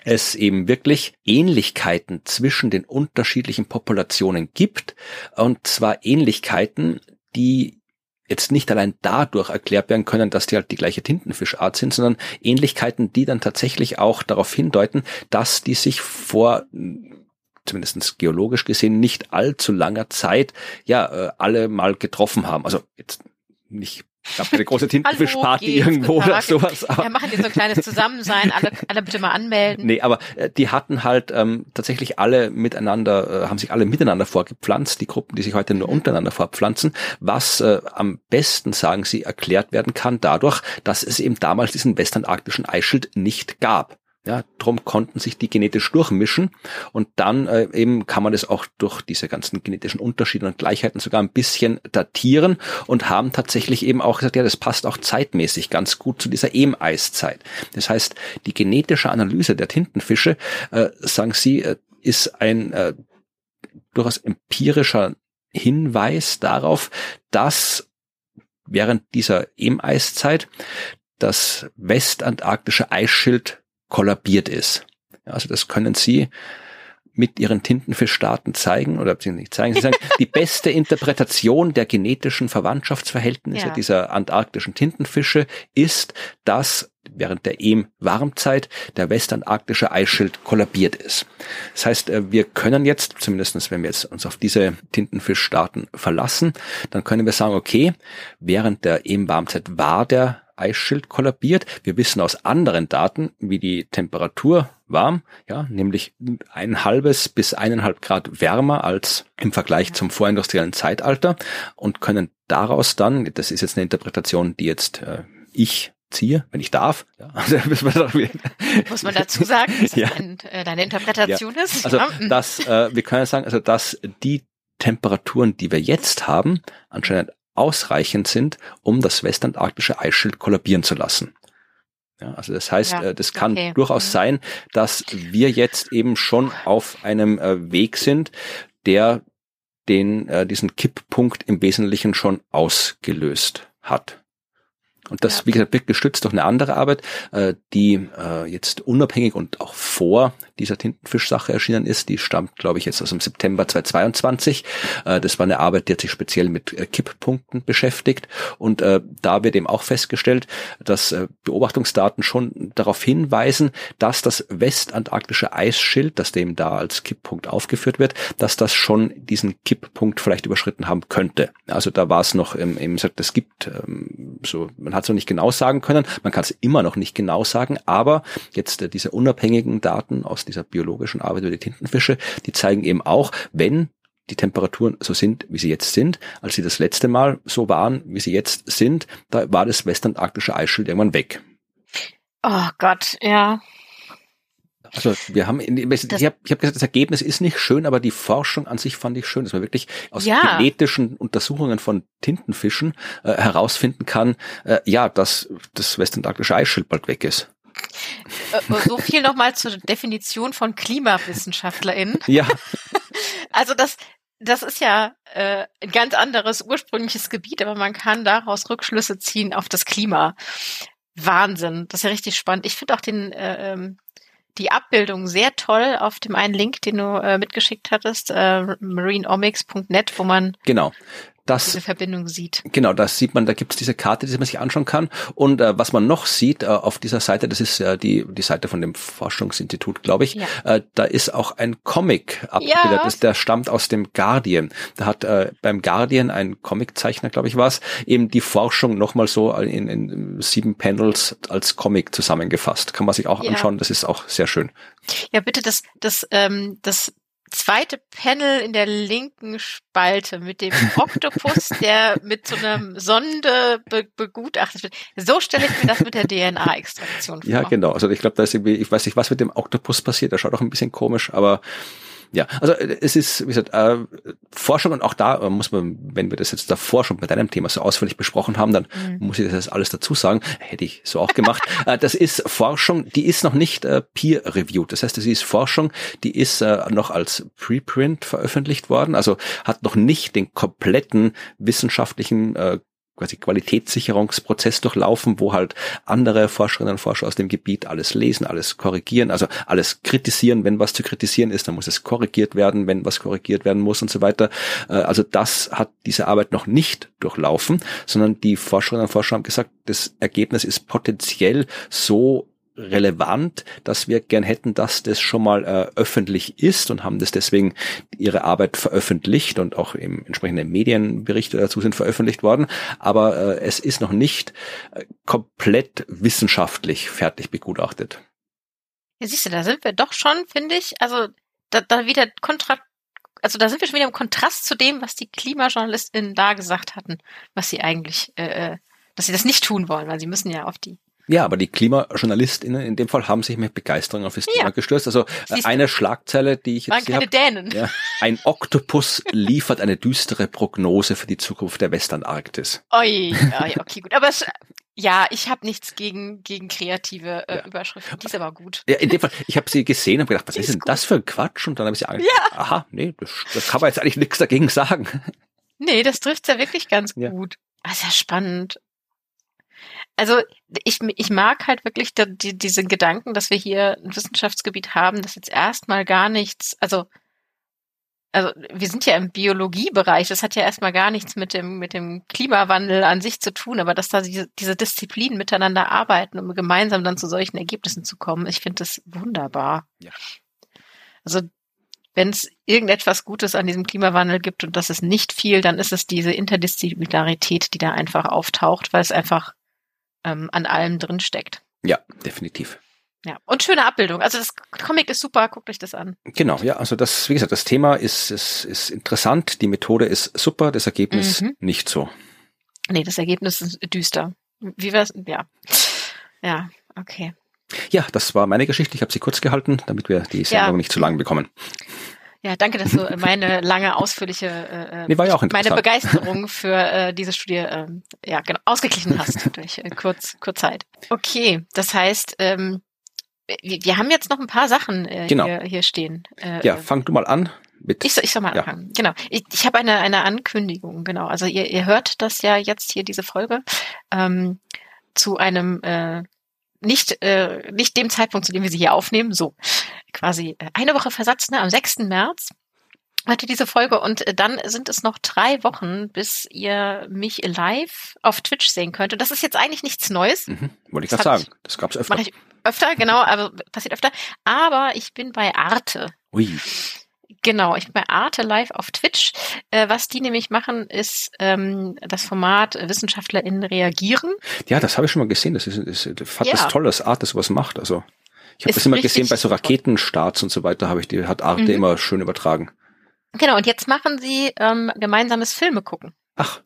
es eben wirklich Ähnlichkeiten zwischen den unterschiedlichen Populationen gibt. Und zwar Ähnlichkeiten, die jetzt nicht allein dadurch erklärt werden können, dass die halt die gleiche Tintenfischart sind, sondern Ähnlichkeiten, die dann tatsächlich auch darauf hindeuten, dass die sich vor zumindest geologisch gesehen nicht allzu langer Zeit ja äh, alle mal getroffen haben. Also jetzt nicht gab eine [laughs] große Tintenfischparty irgendwo oder sowas. Aber
ja, machen die so ein kleines Zusammensein. Alle, alle bitte mal anmelden.
Nee, aber äh, die hatten halt ähm, tatsächlich alle miteinander, äh, haben sich alle miteinander vorgepflanzt, die Gruppen, die sich heute nur untereinander vorpflanzen, was äh, am besten, sagen sie, erklärt werden kann dadurch, dass es eben damals diesen westantarktischen Eisschild nicht gab. Ja, drum konnten sich die genetisch durchmischen und dann äh, eben kann man das auch durch diese ganzen genetischen Unterschiede und Gleichheiten sogar ein bisschen datieren und haben tatsächlich eben auch gesagt, ja, das passt auch zeitmäßig ganz gut zu dieser Ehm-Eiszeit. Das heißt, die genetische Analyse der Tintenfische, äh, sagen sie, äh, ist ein äh, durchaus empirischer Hinweis darauf, dass während dieser Ehm-Eiszeit das westantarktische Eisschild kollabiert ist. Also das können Sie mit ihren Tintenfischdaten zeigen oder beziehungsweise nicht zeigen, sie sagen, die beste Interpretation der genetischen Verwandtschaftsverhältnisse ja. dieser antarktischen Tintenfische ist, dass während der EM-Warmzeit der westantarktische Eisschild kollabiert ist. Das heißt, äh, wir können jetzt, zumindestens wenn wir jetzt uns auf diese Tintenfischdaten verlassen, dann können wir sagen, okay, während der EM-Warmzeit war der Eisschild kollabiert. Wir wissen aus anderen Daten, wie die Temperatur war, ja, nämlich ein halbes bis eineinhalb Grad wärmer als im Vergleich zum vorindustriellen Zeitalter und können daraus dann, das ist jetzt eine Interpretation, die jetzt äh, ich ziehe, wenn ich darf. Ja, [laughs] also
Muss man dazu sagen, dass ja. das äh, deine Interpretation ja. ist?
Also dass äh, wir können sagen, also dass die Temperaturen, die wir jetzt haben, anscheinend ausreichend sind, um das westantarktische Eisschild kollabieren zu lassen. Ja, also das heißt, ja, äh, das kann okay. durchaus mhm. sein, dass wir jetzt eben schon auf einem äh, Weg sind, der den äh, diesen Kipppunkt im Wesentlichen schon ausgelöst hat. Und das, ja. wie gesagt, wird gestützt durch eine andere Arbeit, die jetzt unabhängig und auch vor dieser Tintenfischsache erschienen ist. Die stammt, glaube ich, jetzt aus dem September 2022. Äh, das war eine Arbeit, die hat sich speziell mit äh, Kipppunkten beschäftigt. Und äh, da wird eben auch festgestellt, dass Beobachtungsdaten schon darauf hinweisen, dass das westantarktische Eisschild, das dem da als Kipppunkt aufgeführt wird, dass das schon diesen Kipppunkt vielleicht überschritten haben könnte. Also da war es noch, eben gesagt, es gibt ähm, so, man hat es noch nicht genau sagen können, man kann es immer noch nicht genau sagen, aber jetzt diese unabhängigen Daten aus dieser biologischen Arbeit über die Tintenfische, die zeigen eben auch, wenn die Temperaturen so sind, wie sie jetzt sind, als sie das letzte Mal so waren, wie sie jetzt sind, da war das westantarktische Eisschild irgendwann weg.
Oh Gott, ja.
Also wir haben, in, ich habe hab gesagt, das Ergebnis ist nicht schön, aber die Forschung an sich fand ich schön, dass man wirklich aus ja. genetischen Untersuchungen von Tintenfischen äh, herausfinden kann, äh, ja, dass das westantarktische Eisschild bald weg ist.
Äh, äh, so viel nochmal zur Definition von KlimawissenschaftlerInnen.
Ja. [laughs]
Also das, das ist ja äh, ein ganz anderes ursprüngliches Gebiet, aber man kann daraus Rückschlüsse ziehen auf das Klima. Wahnsinn, das ist ja richtig spannend. Ich finde auch den äh, ähm, die Abbildung sehr toll auf dem einen Link, den du äh, mitgeschickt hattest, äh, marineomics.net, wo man
genau
das, diese Verbindung sieht.
Genau, das sieht man, da gibt es diese Karte, die man sich anschauen kann. Und äh, was man noch sieht äh, auf dieser Seite, das ist äh, die, die Seite von dem Forschungsinstitut, glaube ich, ja. äh, da ist auch ein Comic abgebildet. Ja. Das, der stammt aus dem Guardian. Da hat äh, beim Guardian ein Comiczeichner, glaube ich, was, eben die Forschung nochmal so in, in sieben Panels als Comic zusammengefasst. Kann man sich auch ja. anschauen, das ist auch sehr schön.
Ja, bitte, das, das, ähm, das zweite Panel in der linken Spalte mit dem [laughs] Oktopus, der mit so einer Sonde be begutachtet wird. So stelle ich mir das mit der DNA-Extraktion vor.
Ja, genau. Also ich glaube, da ist irgendwie, ich weiß nicht, was mit dem Oktopus passiert. Der schaut auch ein bisschen komisch, aber ja, also äh, es ist, wie gesagt, äh, Forschung und auch da äh, muss man, wenn wir das jetzt davor schon bei deinem Thema so ausführlich besprochen haben, dann mhm. muss ich das jetzt alles dazu sagen. Hätte ich so auch gemacht. [laughs] äh, das ist Forschung, die ist noch nicht äh, peer-reviewed. Das heißt, das ist Forschung, die ist äh, noch als Preprint veröffentlicht worden, also hat noch nicht den kompletten wissenschaftlichen äh, quasi Qualitätssicherungsprozess durchlaufen, wo halt andere Forscherinnen und Forscher aus dem Gebiet alles lesen, alles korrigieren, also alles kritisieren, wenn was zu kritisieren ist, dann muss es korrigiert werden, wenn was korrigiert werden muss und so weiter. Äh, also das hat diese Arbeit noch nicht durchlaufen, sondern die Forscherinnen und Forscher haben gesagt, das Ergebnis ist potenziell so relevant, dass wir gern hätten, dass das schon mal äh, öffentlich ist und haben das deswegen ihre Arbeit veröffentlicht und auch im entsprechenden Medienberichte dazu sind veröffentlicht worden. Aber äh, es ist noch nicht äh, komplett wissenschaftlich fertig begutachtet.
Ja, siehst du, da sind wir doch schon, finde ich, also da, da wieder kontra, also da sind wir schon wieder im Kontrast zu dem, was die KlimajournalistInnen da gesagt hatten, was sie eigentlich, äh, äh dass sie das nicht tun wollen, weil sie müssen ja auf die
ja, aber die KlimajournalistInnen in dem Fall haben sich mit Begeisterung auf das ja. Thema gestürzt. Also äh, eine Schlagzeile, die ich jetzt
Waren keine Dänen.
Ja, ein Oktopus liefert eine düstere Prognose für die Zukunft der Westantarktis.
Oi, oi okay, gut. Aber es, ja, ich habe nichts gegen gegen kreative äh, ja. Überschriften. Die ist aber gut.
Ja, in dem Fall, ich habe sie gesehen und gedacht, was die ist denn gut. das für ein Quatsch? Und dann habe ich sie angeguckt. Ja. Aha, nee, das, das kann man jetzt eigentlich nichts dagegen sagen.
Nee, das trifft's ja wirklich ganz ja. gut. Das ist ja spannend. Also ich, ich mag halt wirklich die, die, diesen Gedanken, dass wir hier ein Wissenschaftsgebiet haben, das jetzt erstmal gar nichts, also also wir sind ja im Biologiebereich, das hat ja erstmal gar nichts mit dem, mit dem Klimawandel an sich zu tun, aber dass da diese, diese Disziplinen miteinander arbeiten, um gemeinsam dann zu solchen Ergebnissen zu kommen, ich finde das wunderbar. Ja. Also wenn es irgendetwas Gutes an diesem Klimawandel gibt und das ist nicht viel, dann ist es diese Interdisziplinarität, die da einfach auftaucht, weil es einfach ähm, an allem drin steckt.
Ja, definitiv.
Ja, und schöne Abbildung. Also das Comic ist super, guckt euch das an.
Genau, ja, also das, wie gesagt, das Thema ist, ist, ist interessant, die Methode ist super, das Ergebnis mhm. nicht so.
Nee, das Ergebnis ist düster. Wie wär's? Ja. Ja, okay.
Ja, das war meine Geschichte. Ich habe sie kurz gehalten, damit wir die Sendung ja. nicht zu lang bekommen.
Ja, danke, dass du meine lange, ausführliche, äh,
nee, war ja auch
meine Begeisterung für äh, diese Studie äh, ja, genau, ausgeglichen hast durch äh, kurz, kurz Zeit. Okay, das heißt, ähm, wir, wir haben jetzt noch ein paar Sachen äh, genau. hier, hier stehen.
Äh, ja, fang du mal an.
Mit. Ich, ich soll mal ja. anfangen. Genau. Ich, ich habe eine, eine Ankündigung, genau. Also ihr, ihr hört das ja jetzt hier, diese Folge, ähm, zu einem äh, nicht, äh, nicht dem Zeitpunkt, zu dem wir sie hier aufnehmen, so quasi äh, eine Woche Versatz, ne, am 6. März hatte diese Folge und äh, dann sind es noch drei Wochen, bis ihr mich live auf Twitch sehen könnt. Und das ist jetzt eigentlich nichts Neues.
Mhm, wollte ich gerade sagen. Das gab's öfter.
Mach ich öfter, genau, also passiert öfter. Aber ich bin bei Arte.
Ui.
Genau, ich bin bei Arte live auf Twitch. Äh, was die nämlich machen, ist ähm, das Format WissenschaftlerInnen reagieren.
Ja, das habe ich schon mal gesehen. Das ist, ist fand ja. das toll, dass Arte sowas macht. Also ich habe das immer gesehen bei so Raketenstarts und so weiter, habe ich die hat Arte mhm. immer schön übertragen.
Genau, und jetzt machen sie ähm, gemeinsames Filme gucken.
Ach.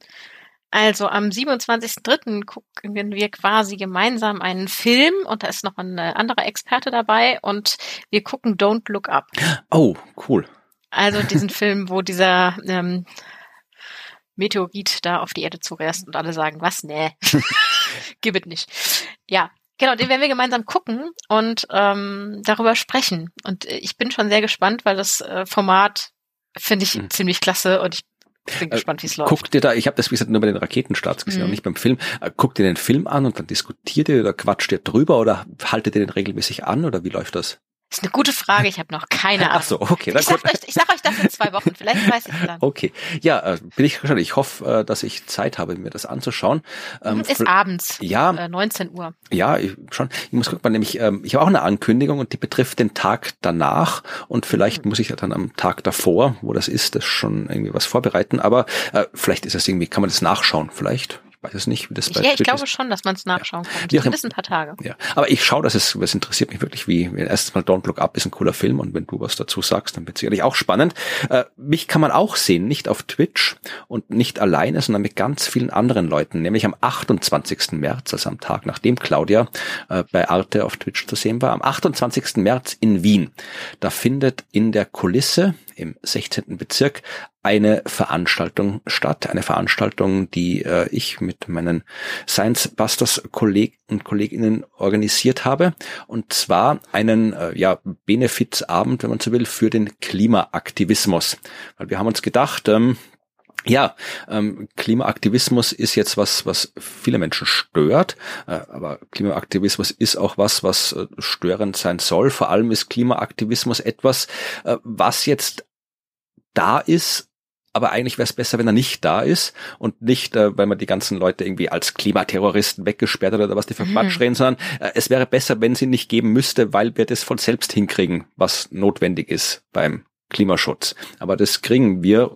Also am 27.03. gucken wir quasi gemeinsam einen Film und da ist noch ein äh, anderer Experte dabei und wir gucken Don't Look Up.
Oh, cool.
Also diesen Film, wo dieser ähm, Meteorit da auf die Erde zuerst und alle sagen, was? Nee. [laughs] Gib es nicht. Ja, Genau, den werden wir gemeinsam gucken und ähm, darüber sprechen. Und ich bin schon sehr gespannt, weil das äh, Format finde ich mhm. ziemlich klasse und ich bin äh, gespannt, wie es läuft.
Guckt ihr da, ich habe das wie gesagt nur bei den Raketenstarts gesehen mhm. und nicht beim Film. Äh, guckt ihr den Film an und dann diskutiert ihr oder quatscht ihr drüber oder haltet ihr den regelmäßig an oder wie läuft das?
Das ist eine gute Frage, ich habe noch keine Ahnung.
Ach so, okay.
Ich sag, euch, ich sag euch das in zwei Wochen, vielleicht weiß ich dann.
Okay, ja, äh, bin ich gespannt. Ich hoffe, äh, dass ich Zeit habe, mir das anzuschauen.
Ähm, ist abends,
ja,
äh, 19 Uhr.
Ja, ich, schon. Ich muss gucken, nämlich, ähm, ich habe auch eine Ankündigung und die betrifft den Tag danach und vielleicht mhm. muss ich ja dann am Tag davor, wo das ist, das schon irgendwie was vorbereiten, aber äh, vielleicht ist es irgendwie, kann man das nachschauen, vielleicht weiß es nicht, das
bei Ja, ich glaube schon, dass man es nachschauen kann. Ja. Zumindest ein paar Tage.
Ja, aber ich schaue, dass es, es interessiert mich wirklich, wie, erstes Mal Don't Look Up ist ein cooler Film und wenn du was dazu sagst, dann wird es sicherlich auch spannend. Äh, mich kann man auch sehen, nicht auf Twitch und nicht alleine, sondern mit ganz vielen anderen Leuten, nämlich am 28. März, also am Tag, nachdem Claudia äh, bei Arte auf Twitch zu sehen war, am 28. März in Wien. Da findet in der Kulisse im 16. Bezirk eine Veranstaltung statt. Eine Veranstaltung, die äh, ich mit meinen Science Busters Kollegen und Kolleginnen organisiert habe. Und zwar einen äh, ja, Benefizabend, wenn man so will, für den Klimaaktivismus. Weil wir haben uns gedacht, ähm, ja, ähm, Klimaaktivismus ist jetzt was, was viele Menschen stört, äh, aber Klimaaktivismus ist auch was, was äh, störend sein soll. Vor allem ist Klimaaktivismus etwas, äh, was jetzt da ist, aber eigentlich wäre es besser, wenn er nicht da ist und nicht, äh, weil man die ganzen Leute irgendwie als Klimaterroristen weggesperrt hat oder was die für Quatsch mhm. reden, sondern äh, es wäre besser, wenn sie nicht geben müsste, weil wir das von selbst hinkriegen, was notwendig ist beim Klimaschutz. Aber das kriegen wir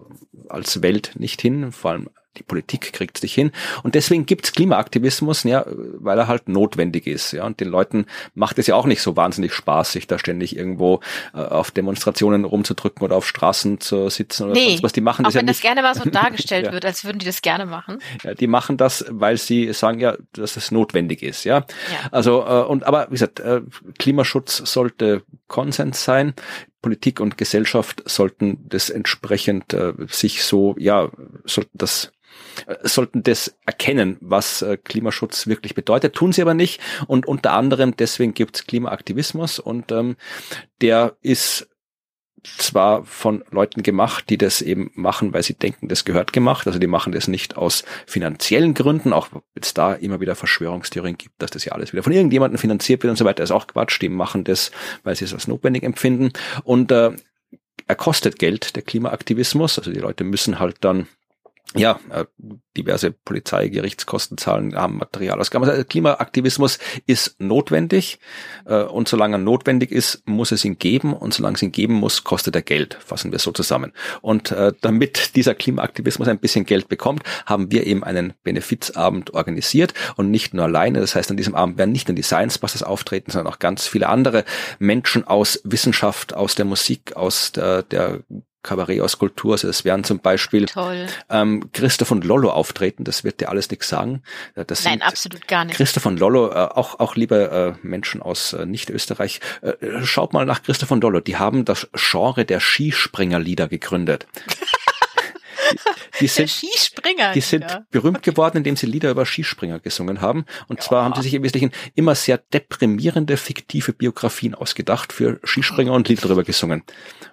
als Welt nicht hin, vor allem die Politik kriegt es nicht hin. Und deswegen gibt's Klimaaktivismus, ja, weil er halt notwendig ist. Ja, und den Leuten macht es ja auch nicht so wahnsinnig Spaß, sich da ständig irgendwo äh, auf Demonstrationen rumzudrücken oder auf Straßen zu sitzen oder
nee,
sonst was. Die machen
auch
das
wenn
ja
das gerne mal so [laughs] dargestellt ja. wird, als würden die das gerne machen.
Ja, die machen das, weil sie sagen ja, dass es notwendig ist. Ja, ja. also äh, und aber wie gesagt, äh, Klimaschutz sollte Konsens sein. Politik und Gesellschaft sollten das entsprechend äh, sich so, ja, sollten das sollten das erkennen, was äh, Klimaschutz wirklich bedeutet, tun sie aber nicht. Und unter anderem deswegen gibt es Klimaaktivismus und ähm, der ist zwar von Leuten gemacht, die das eben machen, weil sie denken, das gehört gemacht. Also die machen das nicht aus finanziellen Gründen, auch wenn es da immer wieder Verschwörungstheorien gibt, dass das ja alles wieder von irgendjemandem finanziert wird und so weiter, ist auch Quatsch. Die machen das, weil sie es als notwendig empfinden. Und äh, er kostet Geld, der Klimaaktivismus. Also die Leute müssen halt dann ja, äh, diverse Polizei, Gerichtskosten zahlen, haben Materialausgaben. Also Klimaaktivismus ist notwendig äh, und solange er notwendig ist, muss es ihn geben und solange es ihn geben muss, kostet er Geld, fassen wir so zusammen. Und äh, damit dieser Klimaaktivismus ein bisschen Geld bekommt, haben wir eben einen Benefizabend organisiert und nicht nur alleine. Das heißt, an diesem Abend werden nicht nur die Science Busters auftreten, sondern auch ganz viele andere Menschen aus Wissenschaft, aus der Musik, aus der, der Kabarett aus Kultur. Also es werden zum Beispiel ähm, Christoph und Lollo auftreten. Das wird dir alles nichts sagen.
Äh, das Nein, absolut gar nicht.
Christoph und Lollo, äh, auch, auch liebe äh, Menschen aus äh, Nicht-Österreich, äh, schaut mal nach Christoph und Lollo. Die haben das Genre der Skispringerlieder gegründet. [laughs] [laughs]
Die [laughs] sind, Skispringer.
Die sind berühmt geworden, indem sie Lieder über Skispringer gesungen haben. Und ja. zwar haben sie sich im Wesentlichen immer sehr deprimierende, fiktive Biografien ausgedacht für Skispringer und Lieder darüber gesungen.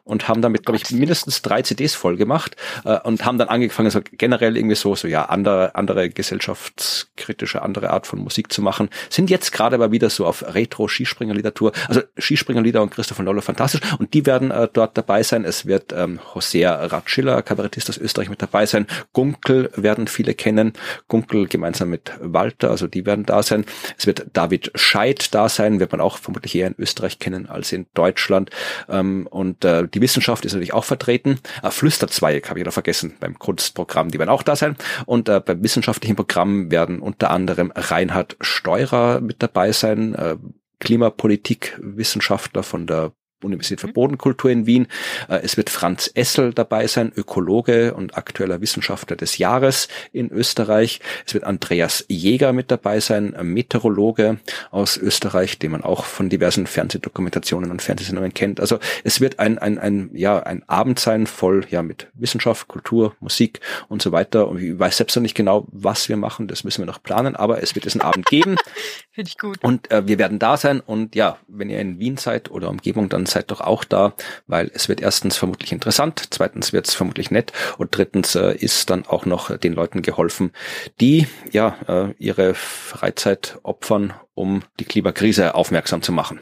Und haben damit, glaube ich, mindestens drei CDs voll gemacht äh, und haben dann angefangen, so generell irgendwie so, so ja, andere, andere gesellschaftskritische, andere Art von Musik zu machen. Sind jetzt gerade aber wieder so auf Retro-Skispringer-Literatur. Also Skispringer-Lieder und Christoph von Lollo fantastisch. Und die werden äh, dort dabei sein. Es wird ähm, Hosea Ratschiller, Kabarettist aus Österreich, mit dabei sein. Gunkel werden viele kennen. Gunkel gemeinsam mit Walter, also die werden da sein. Es wird David Scheid da sein, wird man auch vermutlich eher in Österreich kennen als in Deutschland. Ähm, und äh, die Wissenschaft ist natürlich auch vertreten. Äh, Flüsterzweig habe ich noch vergessen beim Kunstprogramm, die werden auch da sein. Und äh, beim wissenschaftlichen Programm werden unter anderem Reinhard Steurer mit dabei sein, äh, Klimapolitik-Wissenschaftler von der Universität für mhm. Bodenkultur in Wien. Äh, es wird Franz Essel dabei sein, Ökologe und aktueller Wissenschaftler des Jahres in Österreich. Es wird Andreas Jäger mit dabei sein, Meteorologe aus Österreich, den man auch von diversen Fernsehdokumentationen und Fernsehsendungen kennt. Also es wird ein, ein, ein, ja, ein Abend sein voll, ja, mit Wissenschaft, Kultur, Musik und so weiter. Und ich weiß selbst noch nicht genau, was wir machen. Das müssen wir noch planen, aber es wird diesen Abend geben. [laughs]
Finde ich gut.
Und äh, wir werden da sein und ja, wenn ihr in Wien seid oder Umgebung, dann seid doch auch da, weil es wird erstens vermutlich interessant, zweitens wird es vermutlich nett und drittens äh, ist dann auch noch den Leuten geholfen, die ja äh, ihre Freizeit opfern, um die Klimakrise aufmerksam zu machen.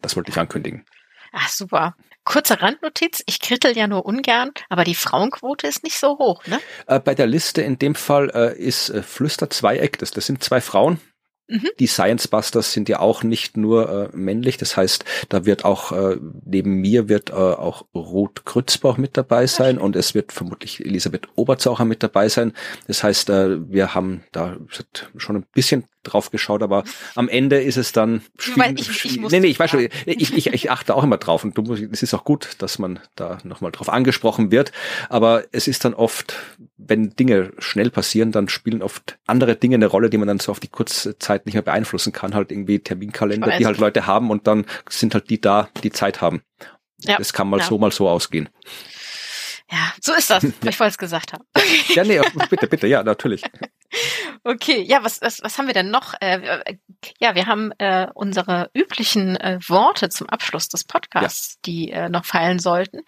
Das wollte ich ankündigen.
Ach, super. Kurze Randnotiz, ich krittel ja nur ungern, aber die Frauenquote ist nicht so hoch, ne?
Äh, bei der Liste in dem Fall äh, ist äh, Flüster Zweieck, das, das sind zwei Frauen, Mhm. Die Science Busters sind ja auch nicht nur äh, männlich, das heißt, da wird auch äh, neben mir wird äh, auch Ruth Krützbach mit dabei sein und es wird vermutlich Elisabeth Oberzaucher mit dabei sein. Das heißt, äh, wir haben da schon ein bisschen drauf geschaut, aber am Ende ist es dann
Spielen, ich, ich, ich
nee, nee, ich weiß schon, ich, ich, ich achte auch immer drauf und du musst, es ist auch gut, dass man da nochmal drauf angesprochen wird, aber es ist dann oft, wenn Dinge schnell passieren, dann spielen oft andere Dinge eine Rolle, die man dann so auf die Kurzzeit nicht mehr beeinflussen kann, halt irgendwie Terminkalender, die halt Leute haben und dann sind halt die da, die Zeit haben. Ja, das kann mal ja. so, mal so ausgehen.
Ja, so ist das, [laughs] ja. ich wollte es gesagt haben.
ja, nee, [laughs] bitte, bitte, ja, natürlich.
Okay, ja, was, was, was haben wir denn noch? Äh, ja, wir haben äh, unsere üblichen äh, Worte zum Abschluss des Podcasts, ja. die äh, noch fallen sollten,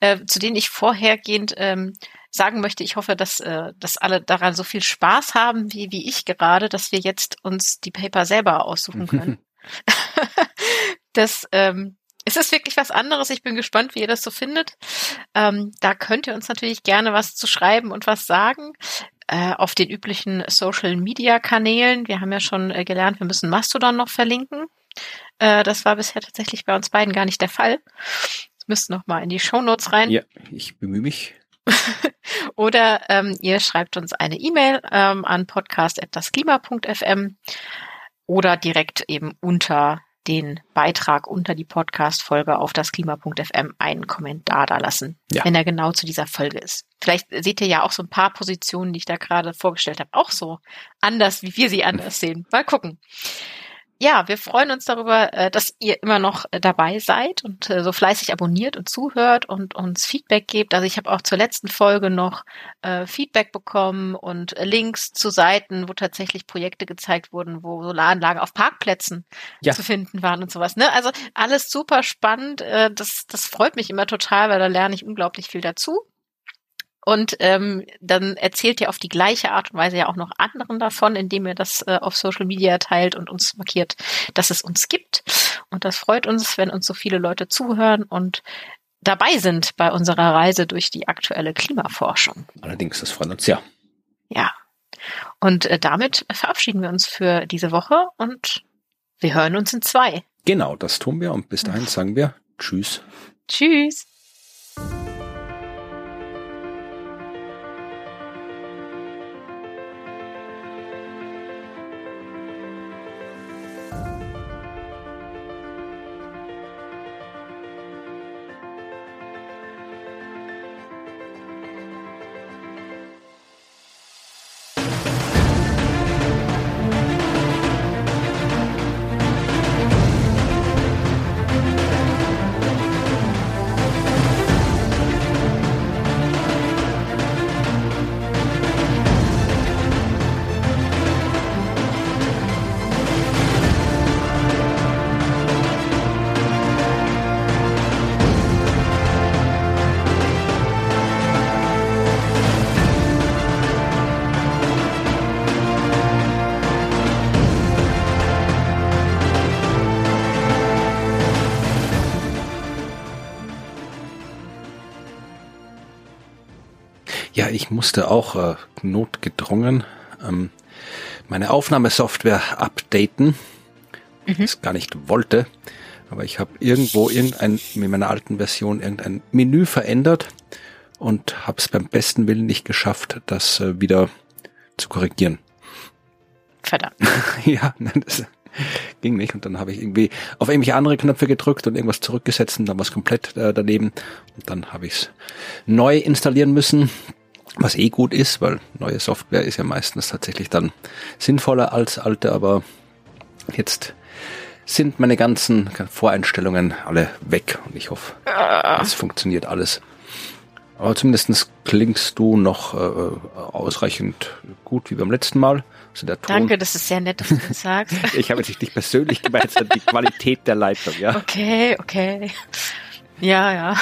äh, zu denen ich vorhergehend ähm, sagen möchte, ich hoffe, dass, äh, dass alle daran so viel Spaß haben, wie, wie ich gerade, dass wir jetzt uns die Paper selber aussuchen [laughs] können. [laughs] das ähm, es ist wirklich was anderes. Ich bin gespannt, wie ihr das so findet. Ähm, da könnt ihr uns natürlich gerne was zu schreiben und was sagen auf den üblichen Social-Media-Kanälen. Wir haben ja schon äh, gelernt, wir müssen Mastodon noch verlinken. Äh, das war bisher tatsächlich bei uns beiden gar nicht der Fall. Das müsst noch mal in die Show Notes rein.
Ja, ich bemühe mich. [laughs]
Oder ähm, ihr schreibt uns eine E-Mail ähm, an podcast.dasklima.fm oder direkt eben unter den Beitrag unter die Podcast-Folge auf das Klima.fm einen Kommentar da lassen, ja. wenn er genau zu dieser Folge ist. Vielleicht seht ihr ja auch so ein paar Positionen, die ich da gerade vorgestellt habe, auch so anders, wie wir sie anders sehen. Mal gucken. Ja, wir freuen uns darüber, äh, dass ihr immer noch äh, dabei seid und äh, so fleißig abonniert und zuhört und uns Feedback gebt. Also ich habe auch zur letzten Folge noch Feedback bekommen und Links zu Seiten, wo tatsächlich Projekte gezeigt wurden, wo Solaranlagen auf Parkplätzen ja. zu finden waren und sowas. Ne? Also alles super spannend. Das, das freut mich immer total, weil da lerne ich unglaublich viel dazu. Und ähm, dann erzählt ihr auf die gleiche Art und Weise ja auch noch anderen davon, indem ihr das äh, auf Social Media teilt und uns markiert, dass es uns gibt. Und das freut uns, wenn uns so viele Leute zuhören und dabei sind bei unserer Reise durch die aktuelle Klimaforschung.
Allerdings, das freut uns ja.
Ja. Und äh, damit verabschieden wir uns für diese Woche und wir hören uns in zwei.
Genau, das tun wir und bis dahin sagen wir Tschüss.
Tschüss.
Musste auch äh, notgedrungen ähm, meine Aufnahmesoftware updaten. Mhm. Das gar nicht wollte. Aber ich habe irgendwo irgendein, mit meiner alten Version irgendein Menü verändert und habe es beim besten Willen nicht geschafft, das äh, wieder zu korrigieren.
Verdammt. [laughs]
ja, nein, das ging nicht. Und dann habe ich irgendwie auf irgendwelche andere Knöpfe gedrückt und irgendwas zurückgesetzt und dann was komplett äh, daneben. Und dann habe ich es neu installieren müssen was eh gut ist, weil neue Software ist ja meistens tatsächlich dann sinnvoller als alte, aber jetzt sind meine ganzen Voreinstellungen alle weg und ich hoffe, ah. es funktioniert alles. Aber zumindest klingst du noch äh, ausreichend gut wie beim letzten Mal.
Also der Ton. Danke, das ist sehr nett, dass du das sagst. [laughs]
ich habe jetzt nicht persönlich gemeint, sondern die Qualität der Leitung, ja.
Okay, okay. Ja, ja.